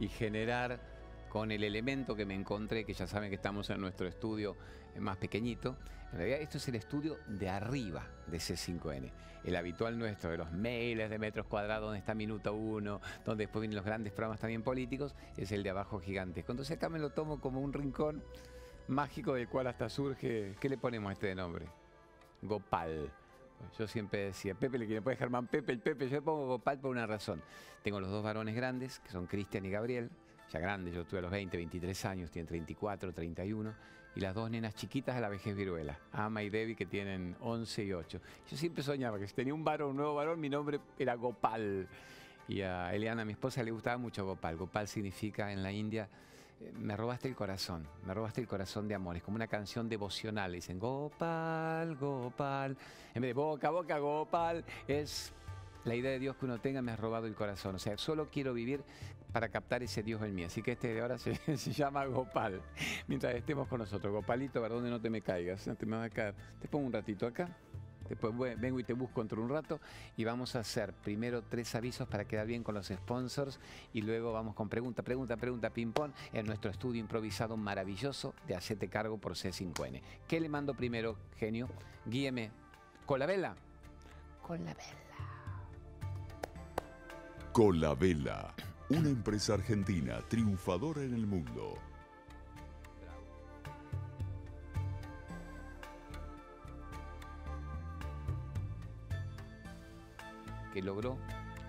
B: y generar con el elemento que me encontré, que ya saben que estamos en nuestro estudio más pequeñito. En realidad esto es el estudio de arriba de C5N. El habitual nuestro, de los mails de metros cuadrados, donde está Minuto Uno, donde después vienen los grandes programas también políticos, es el de abajo gigante. Entonces acá me lo tomo como un rincón mágico del cual hasta surge, ¿qué le ponemos a este nombre? Gopal. Yo siempre decía, Pepe le quiere poner Germán Pepe, el Pepe, yo le pongo Gopal por una razón. Tengo los dos varones grandes, que son Cristian y Gabriel, ya grandes, yo tuve a los 20, 23 años, tienen 34, 31, y las dos nenas chiquitas a la vejez viruela, Ama y Debbie, que tienen 11 y 8. Yo siempre soñaba que si tenía un varón, un nuevo varón, mi nombre era Gopal. Y a Eliana, mi esposa, le gustaba mucho Gopal. Gopal significa en la India me robaste el corazón, me robaste el corazón de amor. Es como una canción devocional. Dicen Gopal, Gopal. En vez de boca boca, Gopal. Es la idea de Dios que uno tenga, me ha robado el corazón. O sea, solo quiero vivir para captar ese Dios en mí. Así que este de ahora se, *laughs* llama Gopal. Mientras estemos con nosotros. Gopalito, ver dónde no te me caigas. te me a caer. Te pongo un ratito acá. Después vengo y te busco entre un rato y vamos a hacer primero tres avisos para quedar bien con los sponsors y luego vamos con pregunta, pregunta, pregunta, ping-pong en nuestro estudio improvisado maravilloso de Hacete Cargo por C5N. ¿Qué le mando primero, genio? Guíeme. ¿Con la vela? Con la vela.
A: Con la vela, una empresa argentina triunfadora en el mundo.
B: Que logró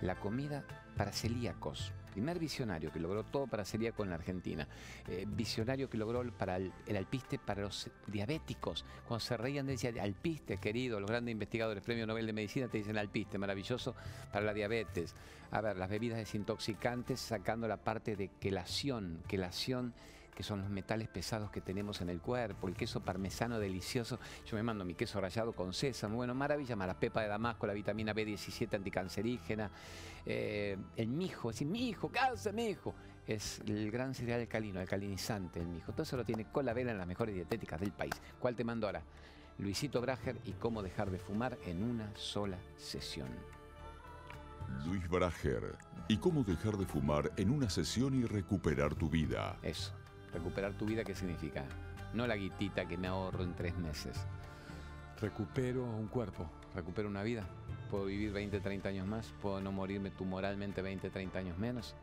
B: la comida para celíacos. Primer visionario que logró todo para celíacos en la Argentina. Eh, visionario que logró para el, alpiste para los diabéticos. Cuando se reían decía alpiste, querido, los grandes investigadores, premio Nobel de Medicina, te dicen alpiste, maravilloso para la diabetes. A ver, las bebidas desintoxicantes sacando la parte de quelación, quelación que son los metales pesados que tenemos en el cuerpo, el queso parmesano delicioso. Yo me mando mi queso rallado con sésamo, bueno, maravilla, la pepa de damasco, la vitamina B17 anticancerígena, eh, el mijo, es decir, mi hijo, ¿qué hace mi hijo? Es el gran cereal alcalino, alcalinizante el mijo. Todo eso lo tiene con la vela en las mejores dietéticas del país. ¿Cuál te mando ahora? Luisito Brager y cómo dejar de fumar en una sola sesión.
A: Luis Brager y cómo dejar de fumar en una sesión y recuperar tu vida.
B: Eso. Recuperar tu vida, ¿qué significa? No la guitita que me ahorro en tres meses. Recupero un cuerpo, recupero una vida. Puedo vivir 20, 30 años más, puedo no morirme tumoralmente 20, 30 años menos.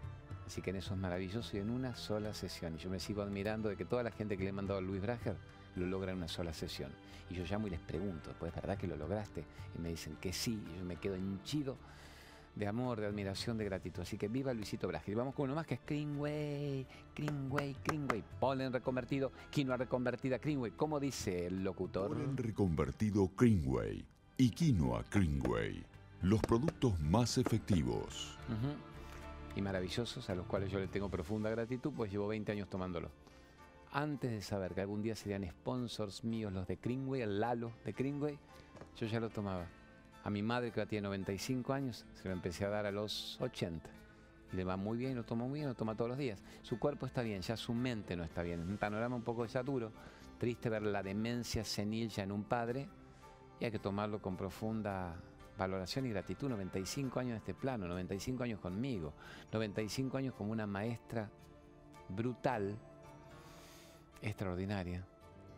B: Así que en eso es maravilloso y en una sola sesión. Y yo me sigo admirando de que toda la gente que le he mandado a Luis Brager lo logra en una sola sesión. Y yo llamo y les pregunto, pues verdad que lo lograste? Y me dicen que sí, y yo me quedo hinchido de amor, de admiración, de gratitud. Así que viva Luisito Y Vamos con uno más que es Greenway, Greenway, Greenway. Polen reconvertido, quinoa reconvertida, Greenway. ¿Cómo dice el locutor?
A: Polen reconvertido Greenway y quinoa Greenway. Los productos más efectivos.
B: Y maravillosos, a los cuales yo le tengo profunda gratitud, pues llevo 20 años tomándolo. Antes de saber que algún día serían sponsors míos los de Greenway, el Lalo de Greenway, yo ya lo tomaba. A mi madre, que tiene 95 años, se lo empecé a dar a los 80. Le va muy bien, lo toma muy bien, lo toma todos los días. Su cuerpo está bien, ya su mente no está bien. Es un panorama un poco ya duro. Triste ver la demencia senil ya en un padre. Y hay que tomarlo con profunda valoración y gratitud. 95 años en este plano, 95 años conmigo, 95 años como una maestra brutal, extraordinaria,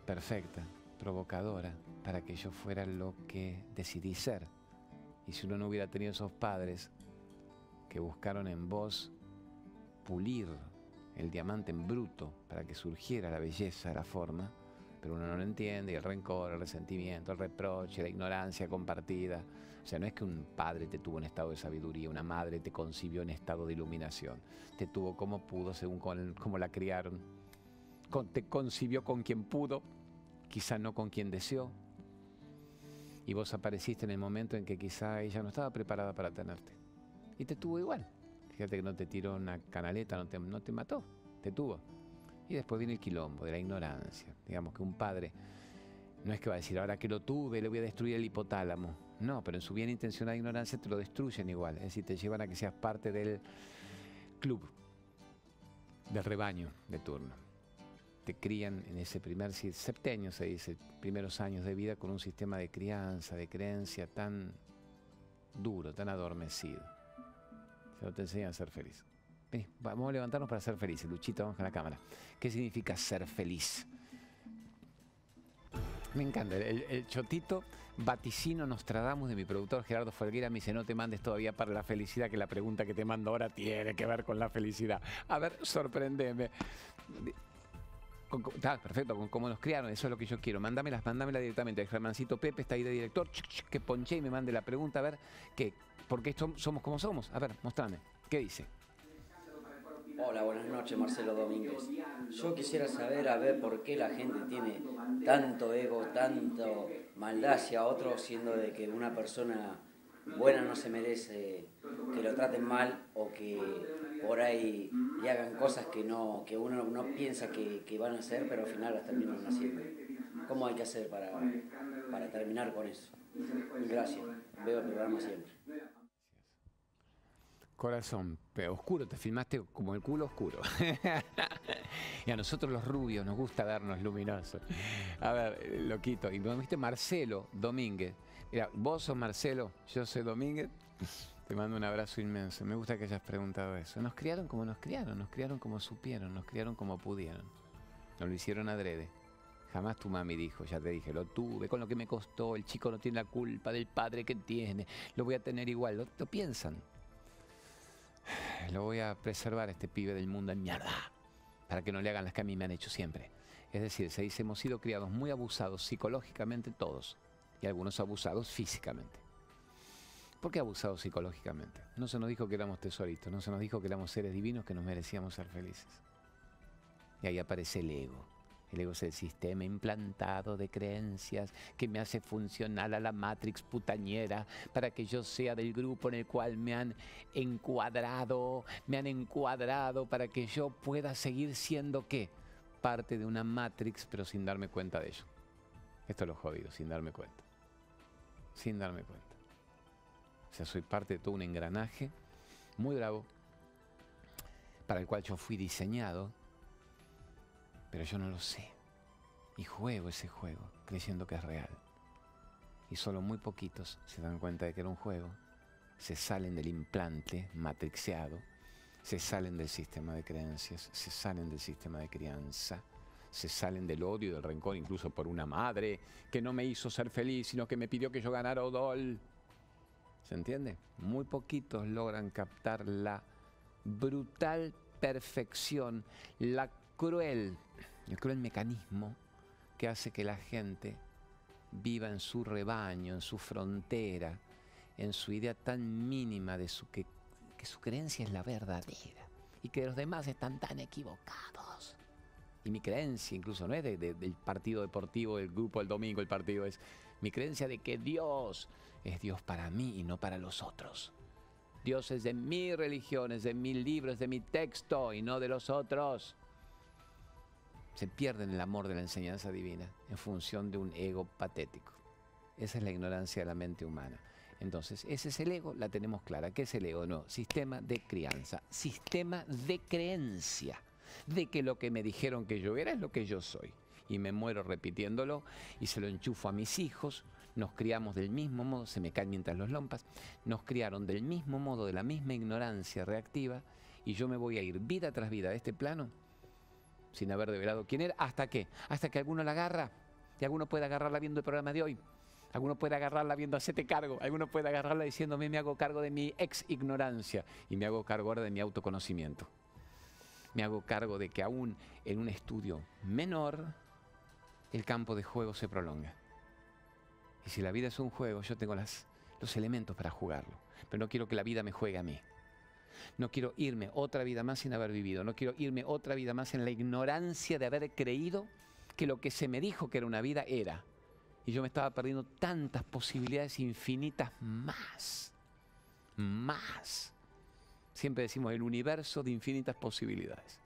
B: perfecta, provocadora, para que yo fuera lo que decidí ser. Y si uno no hubiera tenido esos padres que buscaron en vos pulir el diamante en bruto para que surgiera la belleza, la forma, pero uno no lo entiende, y el rencor, el resentimiento, el reproche, la ignorancia compartida. O sea, no es que un padre te tuvo en estado de sabiduría, una madre te concibió en estado de iluminación. Te tuvo como pudo, según cómo la criaron. te concibió con quien pudo, quizá no con quien deseó. Y vos apareciste en el momento en que quizá ella no estaba preparada para tenerte. Y te tuvo igual. Fíjate que no te tiró una canaleta, no te, no te mató, te tuvo. Y después viene el quilombo de la ignorancia. Digamos que un padre no es que va a decir, ahora que lo tuve, le voy a destruir el hipotálamo. No, pero en su bien intencionada ignorancia te lo destruyen igual. Es decir, te llevan a que seas parte del club, del rebaño de turno. Te crían en ese primer septenio, se dice, primeros años de vida con un sistema de crianza, de creencia tan duro, tan adormecido. Se lo te enseñan a ser feliz. vamos a levantarnos para ser felices. Luchita, vamos con la cámara. ¿Qué significa ser feliz? Me encanta. El, chotito vaticino Nostradamus de mi productor Gerardo Folguera me dice, no te mandes todavía para la felicidad, que la pregunta que te mando ahora tiene que ver con la felicidad. A ver, sorprendeme. Perfecto, con cómo nos criaron, eso es lo que yo quiero. Mándamela, mándamela directamente. El Germancito Pepe está ahí de director, que ponche y me mande la pregunta, a ver, ¿qué? ¿por qué somos como somos? A ver, mostrame, ¿qué dice?
D: Hola, buenas noches, Marcelo Domínguez. Yo quisiera saber, a ver, por qué la gente tiene tanto ego, tanto maldad hacia otro, siendo de que una persona buena no se merece que lo traten mal o que por ahí le hagan cosas que no que uno no piensa que, van a hacer, pero al final las terminan haciendo. ¿Cómo hay que hacer para, para terminar con eso? Gracias. Veo el programa siempre.
B: Corazón, pero oscuro, te filmaste como el culo oscuro. *laughs* y a nosotros los rubios nos gusta vernos luminosos. A ver, loquito. Y me viste Marcelo Domínguez. Mira, vos sos Marcelo, yo soy Domínguez. Te mando un abrazo inmenso. Me gusta que hayas preguntado eso. Nos criaron como nos criaron, nos criaron como supieron, nos criaron como pudieron. Nos lo hicieron adrede. Jamás tu mami dijo, ya te dije, lo tuve, con lo que me costó, el chico no tiene la culpa del padre que tiene, lo voy a tener igual. lo piensan, lo voy a preservar este pibe del mundo en mierda, para que no le hagan las que a mí me han hecho siempre. Es decir, se dice, hemos sido criados muy abusados psicológicamente todos, y algunos abusados físicamente. ¿Por qué abusados psicológicamente? No se nos dijo que éramos tesoritos, no se nos dijo que éramos seres divinos que nos merecíamos ser felices. Y ahí aparece el ego el ego es el sistema implantado de creencias que me hace funcionar a la matrix putañera para que yo sea del grupo en el cual me han encuadrado, me han encuadrado para que yo pueda seguir siendo qué? Parte de una matrix pero sin darme cuenta de ello. Esto es lo jodido, sin darme cuenta. Sin darme cuenta. O sea, soy parte de todo un engranaje muy bravo para el cual yo fui diseñado pero yo no lo sé. Y juego ese juego, creyendo que es real. Y solo muy poquitos se dan cuenta de que era un juego. Se salen del implante matrixeado, se salen del sistema de creencias, se salen del sistema de crianza, se salen del odio del rencor, incluso por una madre que no me hizo ser feliz, sino que me pidió que yo ganara Odol. ¿Se entiende? Muy poquitos logran captar la brutal perfección, la cruel el cruel mecanismo que hace que la gente viva en su rebaño, en su frontera, en su idea tan mínima de su que su creencia es la verdadera y que los demás están tan equivocados. Y mi creencia incluso no es del partido deportivo, del grupo del domingo, el partido es mi creencia de que Dios es Dios para mí y no para los otros. Dios es de mi religión, es de mi libro, es de mi texto y no de los otros se pierden el amor de la enseñanza divina en función de un ego patético. Esa es la ignorancia de la mente humana. Entonces, ese es el ego, la tenemos clara. ¿Qué es el ego? No, sistema de crianza, sistema de creencia, de que lo que me dijeron que yo era es lo que yo soy. Y me muero repitiéndolo y se lo enchufo a mis hijos. Nos criamos del mismo modo, se me caen mientras los lompas, nos criaron del mismo modo, de la misma ignorancia reactiva, y yo me voy a ir vida tras vida de este plano sin haber develado quién era. ¿Hasta qué? Hasta que alguno la agarra. Y alguno puede agarrarla viendo el programa de hoy. Alguno puede agarrarla viendo Hacete Cargo. Alguno puede agarrarla diciéndome me hago cargo de mi ex ignorancia. Y me hago cargo ahora de mi autoconocimiento. Me hago cargo de que aún en un estudio menor, el campo de juego se prolonga. Y si la vida es un juego, yo tengo los elementos para jugarlo. Pero no quiero que la vida me juegue a mí. No quiero irme otra vida más sin haber vivido. No quiero irme otra vida más en la ignorancia de haber creído que lo que se me dijo que era una vida era. Y yo me estaba perdiendo tantas posibilidades infinitas más. Más. Siempre decimos el universo de infinitas posibilidades.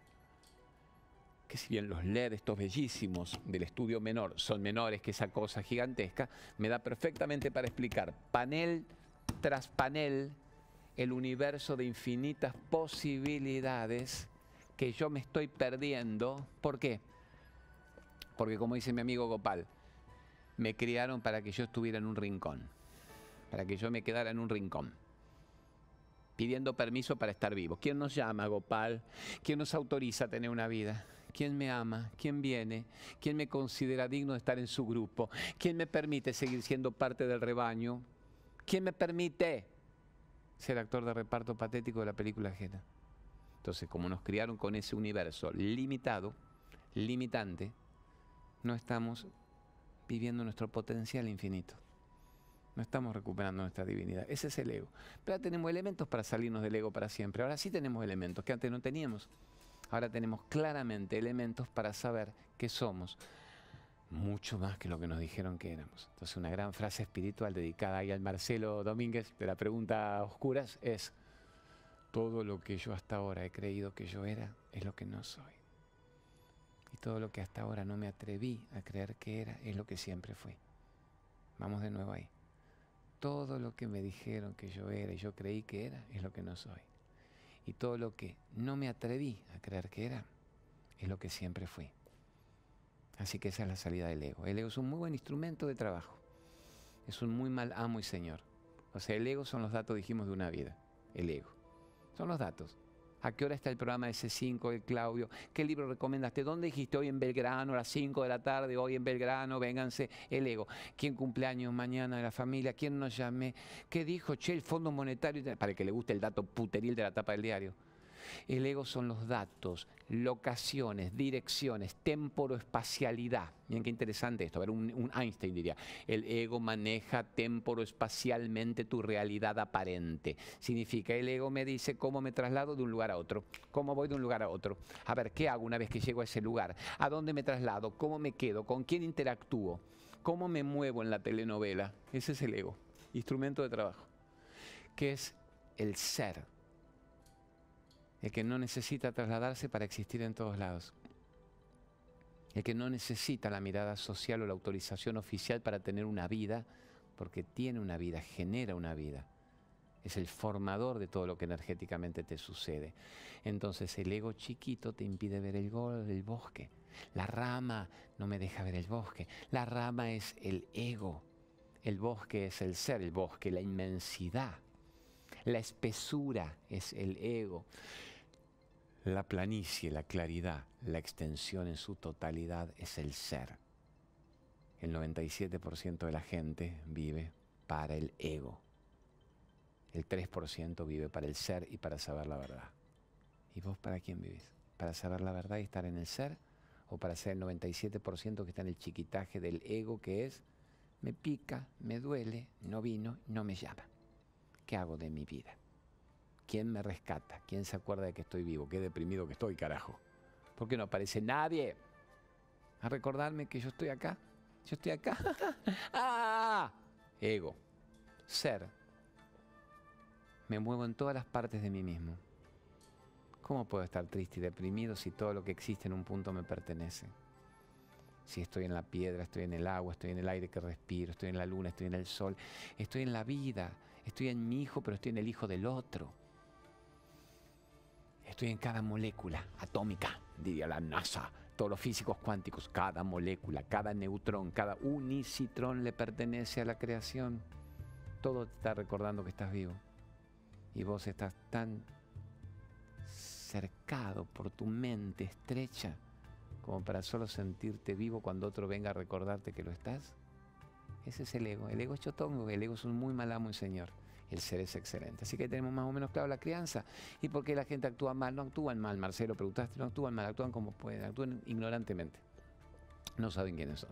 B: Que si bien los LED, estos bellísimos del estudio menor, son menores que esa cosa gigantesca, me da perfectamente para explicar panel tras panel el universo de infinitas posibilidades que yo me estoy perdiendo. ¿Por qué? Porque como dice mi amigo Gopal, me criaron para que yo estuviera en un rincón, para que yo me quedara en un rincón, pidiendo permiso para estar vivo. ¿Quién nos llama, Gopal? ¿Quién nos autoriza a tener una vida? ¿Quién me ama? ¿Quién viene? ¿Quién me considera digno de estar en su grupo? ¿Quién me permite seguir siendo parte del rebaño? ¿Quién me permite ser actor de reparto patético de la película ajena? Entonces, como nos criaron con ese universo limitado, limitante, no estamos viviendo nuestro potencial infinito. No estamos recuperando nuestra divinidad. Ese es el ego. Pero ahora tenemos elementos para salirnos del ego para siempre. Ahora sí tenemos elementos que antes no teníamos. Ahora tenemos claramente elementos para saber que somos mucho más que lo que nos dijeron que éramos. Entonces una gran frase espiritual dedicada ahí al Marcelo Domínguez de la pregunta oscuras es, todo lo que yo hasta ahora he creído que yo era es lo que no soy. Y todo lo que hasta ahora no me atreví a creer que era es lo que siempre fui. Vamos de nuevo ahí. Todo lo que me dijeron que yo era y yo creí que era es lo que no soy. Y todo lo que no me atreví a creer que era es lo que siempre fui. Así que esa es la salida del ego. El ego es un muy buen instrumento de trabajo. Es un muy mal amo y señor. O sea, el ego son los datos, dijimos, de una vida. El ego. Son los datos. ¿A qué hora está el programa de C5 de Claudio? ¿Qué libro recomendaste? ¿Dónde dijiste hoy en Belgrano a las 5 de la tarde? Hoy en Belgrano, vénganse, el ego. ¿Quién cumpleaños mañana de la familia? ¿Quién nos llamé? ¿Qué dijo? Che, el Fondo Monetario, para que le guste el dato puteril de la tapa del diario. El ego son los datos, locaciones, direcciones, temporoespacialidad. Miren qué interesante esto. A ver, un, Einstein diría, el ego maneja temporoespacialmente tu realidad aparente. Significa, el ego me dice cómo me traslado de un lugar a otro, cómo voy de un lugar a otro. A ver, ¿qué hago una vez que llego a ese lugar? ¿A dónde me traslado? ¿Cómo me quedo? ¿Con quién interactúo? ¿Cómo me muevo en la telenovela? Ese es el ego, instrumento de trabajo, que es el ser el que no necesita trasladarse para existir en todos lados, el que no necesita la mirada social o la autorización oficial para tener una vida, porque tiene una vida, genera una vida. Es el formador de todo lo que energéticamente te sucede. Entonces el ego chiquito te impide ver el gol del bosque. La rama no me deja ver el bosque. La rama es el ego. El bosque es el ser, el bosque, la inmensidad. La espesura es el ego. La planicie, la claridad, la extensión en su totalidad es el ser. El 97% de la gente vive para el ego. El 3% vive para el ser y para saber la verdad. ¿Y vos para quién vivís? ¿Para saber la verdad y estar en el ser? ¿O para ser el 97% que está en el chiquitaje del ego que es, me pica, me duele, no vino, no me llama? ¿Qué hago de mi vida? ¿Quién me rescata? ¿Quién se acuerda de que estoy vivo? Qué deprimido que estoy, carajo. ¿Por qué no aparece nadie a recordarme que yo estoy acá? Yo estoy acá. *laughs* ¡Ah! Ego. Ser. Me muevo en todas las partes de mí mismo. ¿Cómo puedo estar triste y deprimido si todo lo que existe en un punto me pertenece? Si estoy en la piedra, estoy en el agua, estoy en el aire que respiro, estoy en la luna, estoy en el sol, estoy en la vida, estoy en mi hijo, pero estoy en el hijo del otro. Estoy en cada molécula atómica, diría la NASA. Todos los físicos cuánticos, cada molécula, cada neutrón, cada unicitrón le pertenece a la creación. Todo te está recordando que estás vivo. Y vos estás tan cercado por tu mente estrecha como para solo sentirte vivo cuando otro venga a recordarte que lo estás. Ese es el ego. El ego es chotongo, el ego es un muy mal amo y señor el ser es excelente. Así que tenemos más o menos claro la crianza. ¿Y por qué la gente actúa mal? No actúan mal, Marcelo, preguntaste, no actúan mal, actúan como pueden, actúan ignorantemente. No saben quiénes son.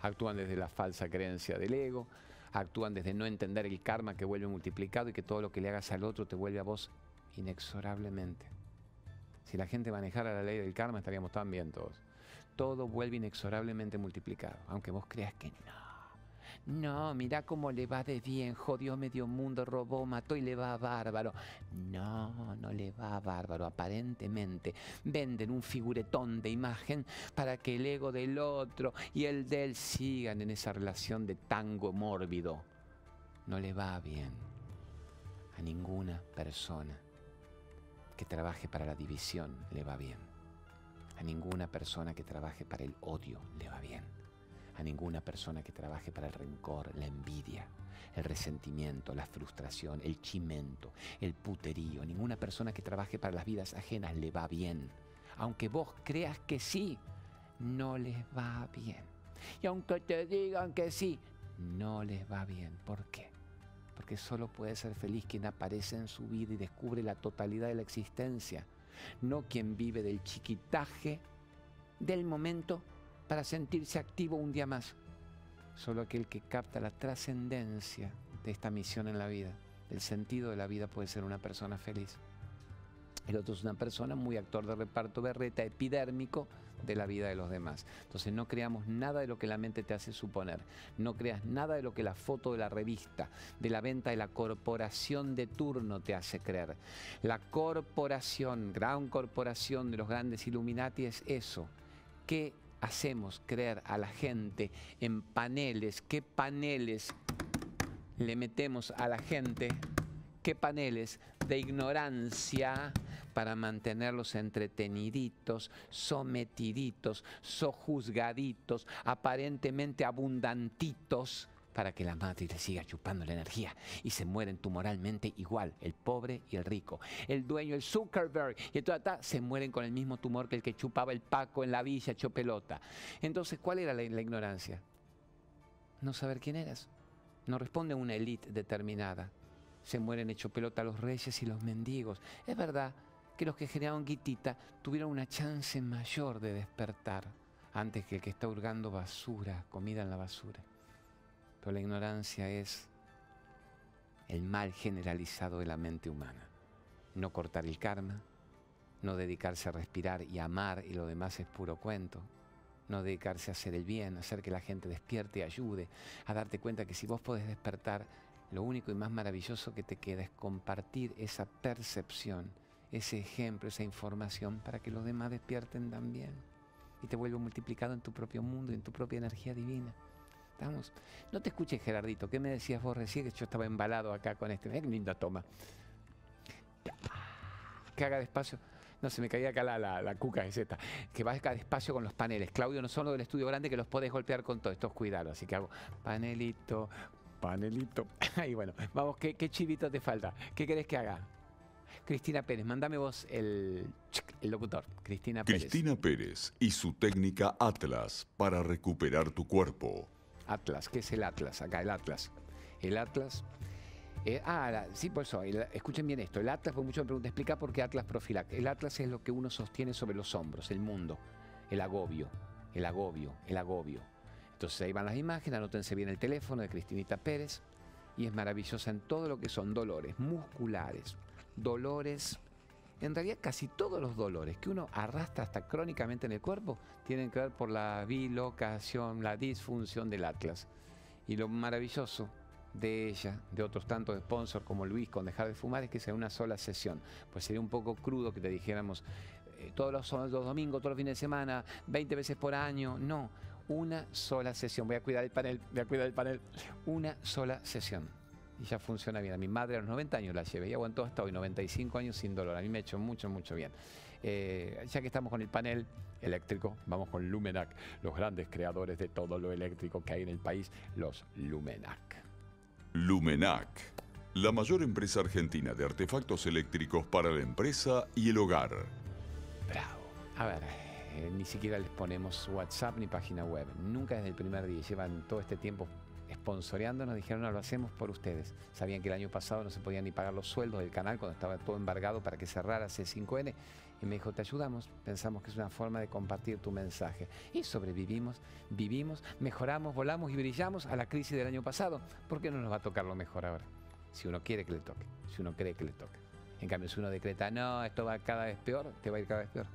B: Actúan desde la falsa creencia del ego, actúan desde no entender el karma que vuelve multiplicado y que todo lo que le hagas al otro te vuelve a vos inexorablemente. Si la gente manejara la ley del karma estaríamos tan bien todos. Todo vuelve inexorablemente multiplicado, aunque vos creas que no. No, mira cómo le va de bien, jodió medio mundo, robó, mató y le va bárbaro. No, no le va bárbaro, aparentemente. Venden un figuretón de imagen para que el ego del otro y el de él sigan en esa relación de tango mórbido. No le va bien a ninguna persona que trabaje para la división le va bien. A ninguna persona que trabaje para el odio le va bien a ninguna persona que trabaje para el rencor, la envidia, el resentimiento, la frustración, el chimento, el puterío. Ninguna persona que trabaje para las vidas ajenas le va bien. Aunque vos creas que sí, no les va bien. Y aunque te digan que sí, no les va bien. ¿Por qué? Porque solo puede ser feliz quien aparece en su vida y descubre la totalidad de la existencia, no quien vive del chiquitaje del momento para sentirse activo un día más. Solo aquel que capta la trascendencia de esta misión en la vida, el sentido de la vida puede ser una persona feliz. El otro es una persona muy actor de reparto berreta, epidérmico de la vida de los demás. Entonces no creamos nada de lo que la mente te hace suponer. No creas nada de lo que la foto de la revista, de la venta de la corporación de turno te hace creer. La corporación, gran corporación de los grandes Illuminati es eso. Que hacemos creer a la gente en paneles, qué paneles le metemos a la gente, qué paneles de ignorancia para mantenerlos entreteniditos, sometiditos, sojuzgaditos, aparentemente abundantitos para que la madre le siga chupando la energía y se mueren tumoralmente igual, el pobre y el rico. El dueño, el Zuckerberg y el Toyota se mueren con el mismo tumor que el que chupaba el Paco en la villa hecho pelota. Entonces, ¿cuál era la, ignorancia? No saber quién eras. No responde una élite determinada. Se mueren hecho pelota los reyes y los mendigos. Es verdad que los que generaron guitita tuvieron una chance mayor de despertar antes que el que está hurgando basura, comida en la basura. La ignorancia es el mal generalizado de la mente humana. No cortar el karma, no dedicarse a respirar y amar y lo demás es puro cuento. No dedicarse a hacer el bien, hacer que la gente despierte y ayude, a darte cuenta que si vos podés despertar, lo único y más maravilloso que te queda es compartir esa percepción, ese ejemplo, esa información para que los demás despierten también y te vuelva multiplicado en tu propio mundo y en tu propia energía divina. Estamos. No te escuches, Gerardito. ¿Qué me decías vos recién? Que yo estaba embalado acá con este. Qué linda toma. Que haga despacio. No, se me caía acá la, la, cuca esta. Que vaya despacio con los paneles. Claudio, no son los del estudio grande que los podés golpear con todo. Esto es cuidado. Así que hago panelito, panelito. *laughs* Y bueno, vamos, ¿qué, qué chivito te falta? ¿Qué querés que haga? Cristina Pérez, mándame vos el, el, locutor. Cristina
A: Pérez. Cristina Pérez y su técnica Atlas para recuperar tu cuerpo.
B: Atlas, ¿qué es el Atlas? Acá, el Atlas. El Atlas. Eh, ah, sí, por eso, escuchen bien esto. El Atlas, por mucho me preguntan, explica por qué Atlas Profilac. El Atlas es lo que uno sostiene sobre los hombros, el mundo, el agobio, el agobio, el agobio. Entonces ahí van las imágenes, anótense bien el teléfono de Cristinita Pérez y es maravillosa en todo lo que son dolores musculares, dolores en realidad casi todos los dolores que uno arrastra hasta crónicamente en el cuerpo tienen que ver por la bilocación, la disfunción del Atlas. Y lo maravilloso de ella, de otros tantos sponsors como Luis con dejar de fumar, es que sea una sola sesión. Pues sería un poco crudo que te dijéramos eh, todos los, los domingos, todos los fines de semana, 20 veces por año. No, una sola sesión. Voy a cuidar el panel, voy a cuidar el panel. Una sola sesión y ya funciona bien. A mi madre a los 90 años la llevé y aguantó hasta hoy, 95 años sin dolor. A mí me ha hecho mucho, mucho bien. Eh, ya que estamos con el panel eléctrico, vamos con Lumenac, los grandes creadores de todo lo eléctrico que hay en el país, los Lumenac.
A: Lumenac, la mayor empresa argentina de artefactos eléctricos para la empresa y el hogar.
B: Bravo. A ver, eh, ni siquiera les ponemos WhatsApp ni página web. Nunca desde el primer día. Llevan todo este tiempo sponsoreando, nos dijeron, no, lo hacemos por ustedes. Sabían que el año pasado no se podían ni pagar los sueldos del canal cuando estaba todo embargado para que cerrara C5N. Y me dijo, te ayudamos, pensamos que es una forma de compartir tu mensaje. Y sobrevivimos, vivimos, mejoramos, volamos y brillamos a la crisis del año pasado. ¿Por qué no nos va a tocar lo mejor ahora? Si uno quiere que le toque, si uno cree que le toque. En cambio, si uno decreta, no, esto va cada vez peor, te va a ir cada vez peor.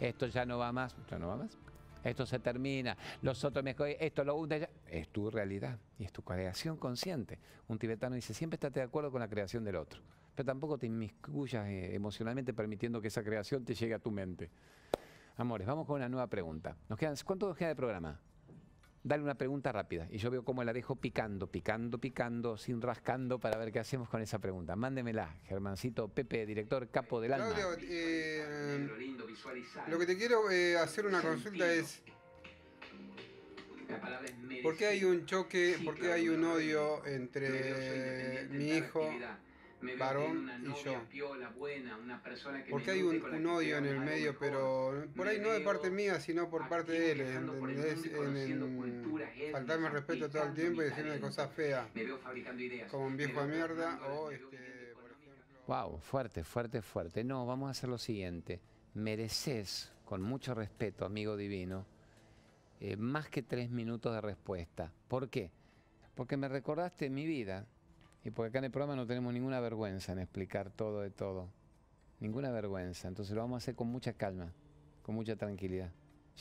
B: Esto ya no va más, ya no va más esto se termina, los otros me esto lo hunde. Es tu realidad y es tu creación consciente. Un tibetano dice, siempre estate de acuerdo con la creación del otro, pero tampoco te inmiscuyas eh, emocionalmente permitiendo que esa creación te llegue a tu mente. Amores, vamos con una nueva pregunta. Nos quedan, ¿Cuánto nos queda de programa? Dale una pregunta rápida y yo veo cómo la dejo picando, picando, picando, sin rascando para ver qué hacemos con esa pregunta. Mándemela, Germancito Pepe, director capo del alma. Claudio,
E: eh, lo que te quiero eh, hacer una consulta es ¿por qué hay un choque, por qué hay un odio entre mi hijo varón y yo. Porque hay un, odio en el medio, pero por ahí no de parte mía, sino por parte de él, ¿entendés? En, faltarme respeto todo el tiempo y decirme cosas feas, como un viejo de mierda o este, por ejemplo...
B: Wow, fuerte, fuerte, fuerte. No, vamos a hacer lo siguiente. Mereces, con mucho respeto, amigo divino, eh, más que tres minutos de respuesta. ¿Por qué? Porque me recordaste mi vida y porque acá en el programa no tenemos ninguna vergüenza en explicar todo de todo. Ninguna vergüenza. Entonces lo vamos a hacer con mucha calma, con mucha tranquilidad,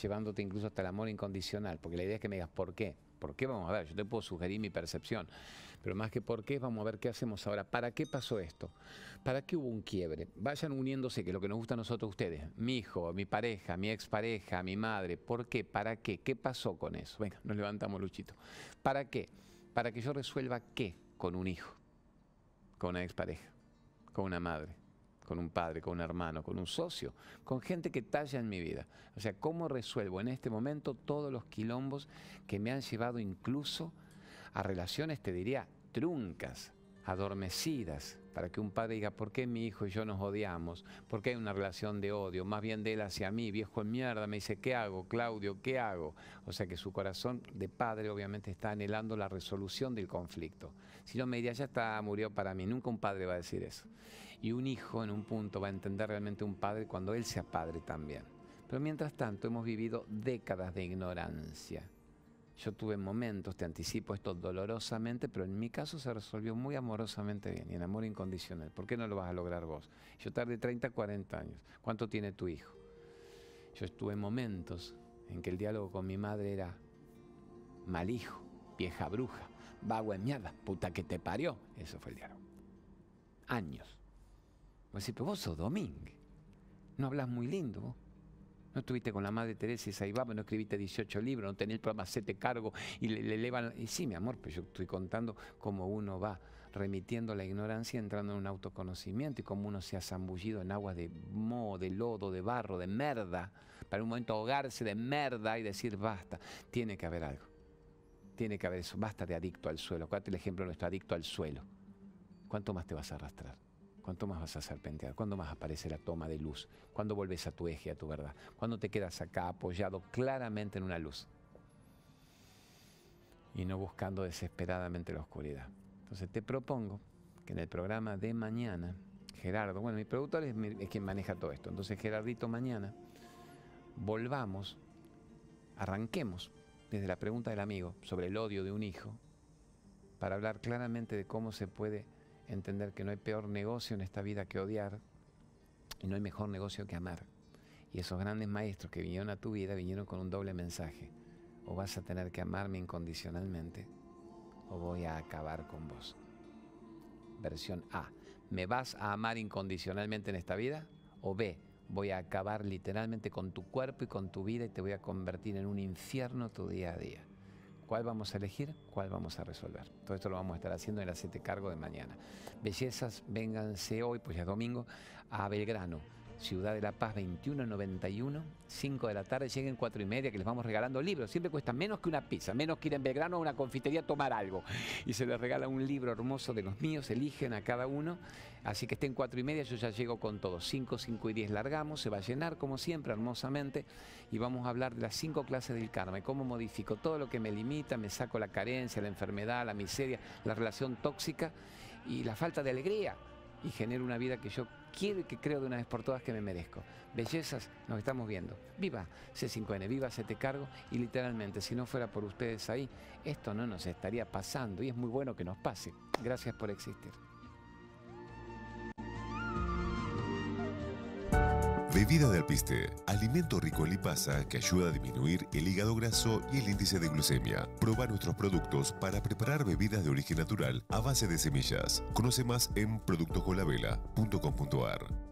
B: llevándote incluso hasta el amor incondicional. Porque la idea es que me digas por qué. ¿Por qué? Vamos a ver, yo te puedo sugerir mi percepción, pero más que por qué, vamos a ver qué hacemos ahora. ¿Para qué pasó esto? ¿Para qué hubo un quiebre? Vayan uniéndose, que es lo que nos gusta a nosotros ustedes, mi hijo, mi pareja, mi expareja, mi madre. ¿Por qué? ¿Para qué? ¿Qué pasó con eso? Venga, nos levantamos, Luchito. ¿Para qué? Para que yo resuelva qué con un hijo, con una expareja, con una madre, con un padre, con un hermano, con un socio, con gente que talla en mi vida. O sea, ¿cómo resuelvo en este momento todos los quilombos que me han llevado incluso a relaciones, te diría, truncas, adormecidas, para que un padre diga, ¿por qué mi hijo y yo nos odiamos? ¿Por qué hay una relación de odio? Más bien de él hacia mí, viejo en mierda, me dice, ¿qué hago, Claudio? ¿Qué hago? O sea que su corazón de padre obviamente está anhelando la resolución del conflicto. Si no me diría, ya está, murió para mí. Nunca un padre va a decir eso. Y un hijo en un punto va a entender realmente un padre cuando él sea padre también. Pero mientras tanto hemos vivido décadas de ignorancia yo tuve momentos, te anticipo esto dolorosamente, pero en mi caso se resolvió muy amorosamente bien y en amor incondicional. ¿Por qué no lo vas a lograr vos? Yo tardé 30, 40 años. ¿Cuánto tiene tu hijo? Yo estuve en momentos en que el diálogo con mi madre era mal hijo, vieja bruja, vago en mierda, puta que te parió. Eso fue el diálogo. Años. Vos decís, pero vos sos Domínguez. No hablas muy lindo vos. No estuviste con la madre Teresa y Saibaba, no escribiste 18 libros, no tenés programa te Cargo y le, elevan. Y sí, mi amor, pero yo estoy contando cómo uno va remitiendo la ignorancia, entrando en un autoconocimiento y cómo uno se ha zambullido en aguas de moho, de lodo, de barro, de merda, para un momento ahogarse de merda y decir basta. Tiene que haber algo. Tiene que haber eso. Basta de adicto al suelo. Acuérdate el ejemplo de nuestro adicto al suelo. ¿Cuánto más te vas a arrastrar? ¿Cuánto más vas a serpentear? ¿Cuándo más aparece la toma de luz? ¿Cuándo vuelves a tu eje, a tu verdad? ¿Cuándo te quedas acá apoyado claramente en una luz? Y no buscando desesperadamente la oscuridad. Entonces te propongo que en el programa de mañana, Gerardo, bueno, mi productor es quien maneja todo esto. Entonces, Gerardito, mañana volvamos, arranquemos desde la pregunta del amigo sobre el odio de un hijo, para hablar claramente de cómo se puede entender que no hay peor negocio en esta vida que odiar y no hay mejor negocio que amar. Y esos grandes maestros que vinieron a tu vida vinieron con un doble mensaje. O vas a tener que amarme incondicionalmente o voy a acabar con vos. Versión A. ¿Me vas a amar incondicionalmente en esta vida? O B. Voy a acabar literalmente con tu cuerpo y con tu vida y te voy a convertir en un infierno tu día a día. ¿Cuál vamos a elegir? ¿Cuál vamos a resolver? Todo esto lo vamos a estar haciendo en el siete cargo de mañana. Bellezas, vénganse hoy, pues ya es domingo, a Belgrano. Ciudad de la Paz 2191, 5 de la tarde, lleguen 4 y media que les vamos regalando libros. Siempre cuesta menos que una pizza, menos que ir en Belgrano a una confitería a tomar algo. Y se les regala un libro hermoso de los míos, eligen a cada uno. Así que estén 4 y media, yo ya llego con todo. 5, 5 y 10 largamos, se va a llenar como siempre, hermosamente. Y vamos a hablar de las 5 clases del karma, cómo modifico todo lo que me limita, me saco la carencia, la enfermedad, la miseria, la relación tóxica y la falta de alegría y genero una vida que yo quiero y que creo de una vez por todas que me merezco. Bellezas, nos estamos viendo. Viva C5N, viva Se Cargo y literalmente, si no fuera por ustedes ahí, esto no nos estaría pasando y es muy bueno que nos pase. Gracias por existir.
A: Bebida de alpiste, alimento rico en lipasa que ayuda a disminuir el hígado graso y el índice de glucemia. Proba nuestros productos para preparar bebidas de origen natural a base de semillas. Conoce más en productoscolavela.com.ar.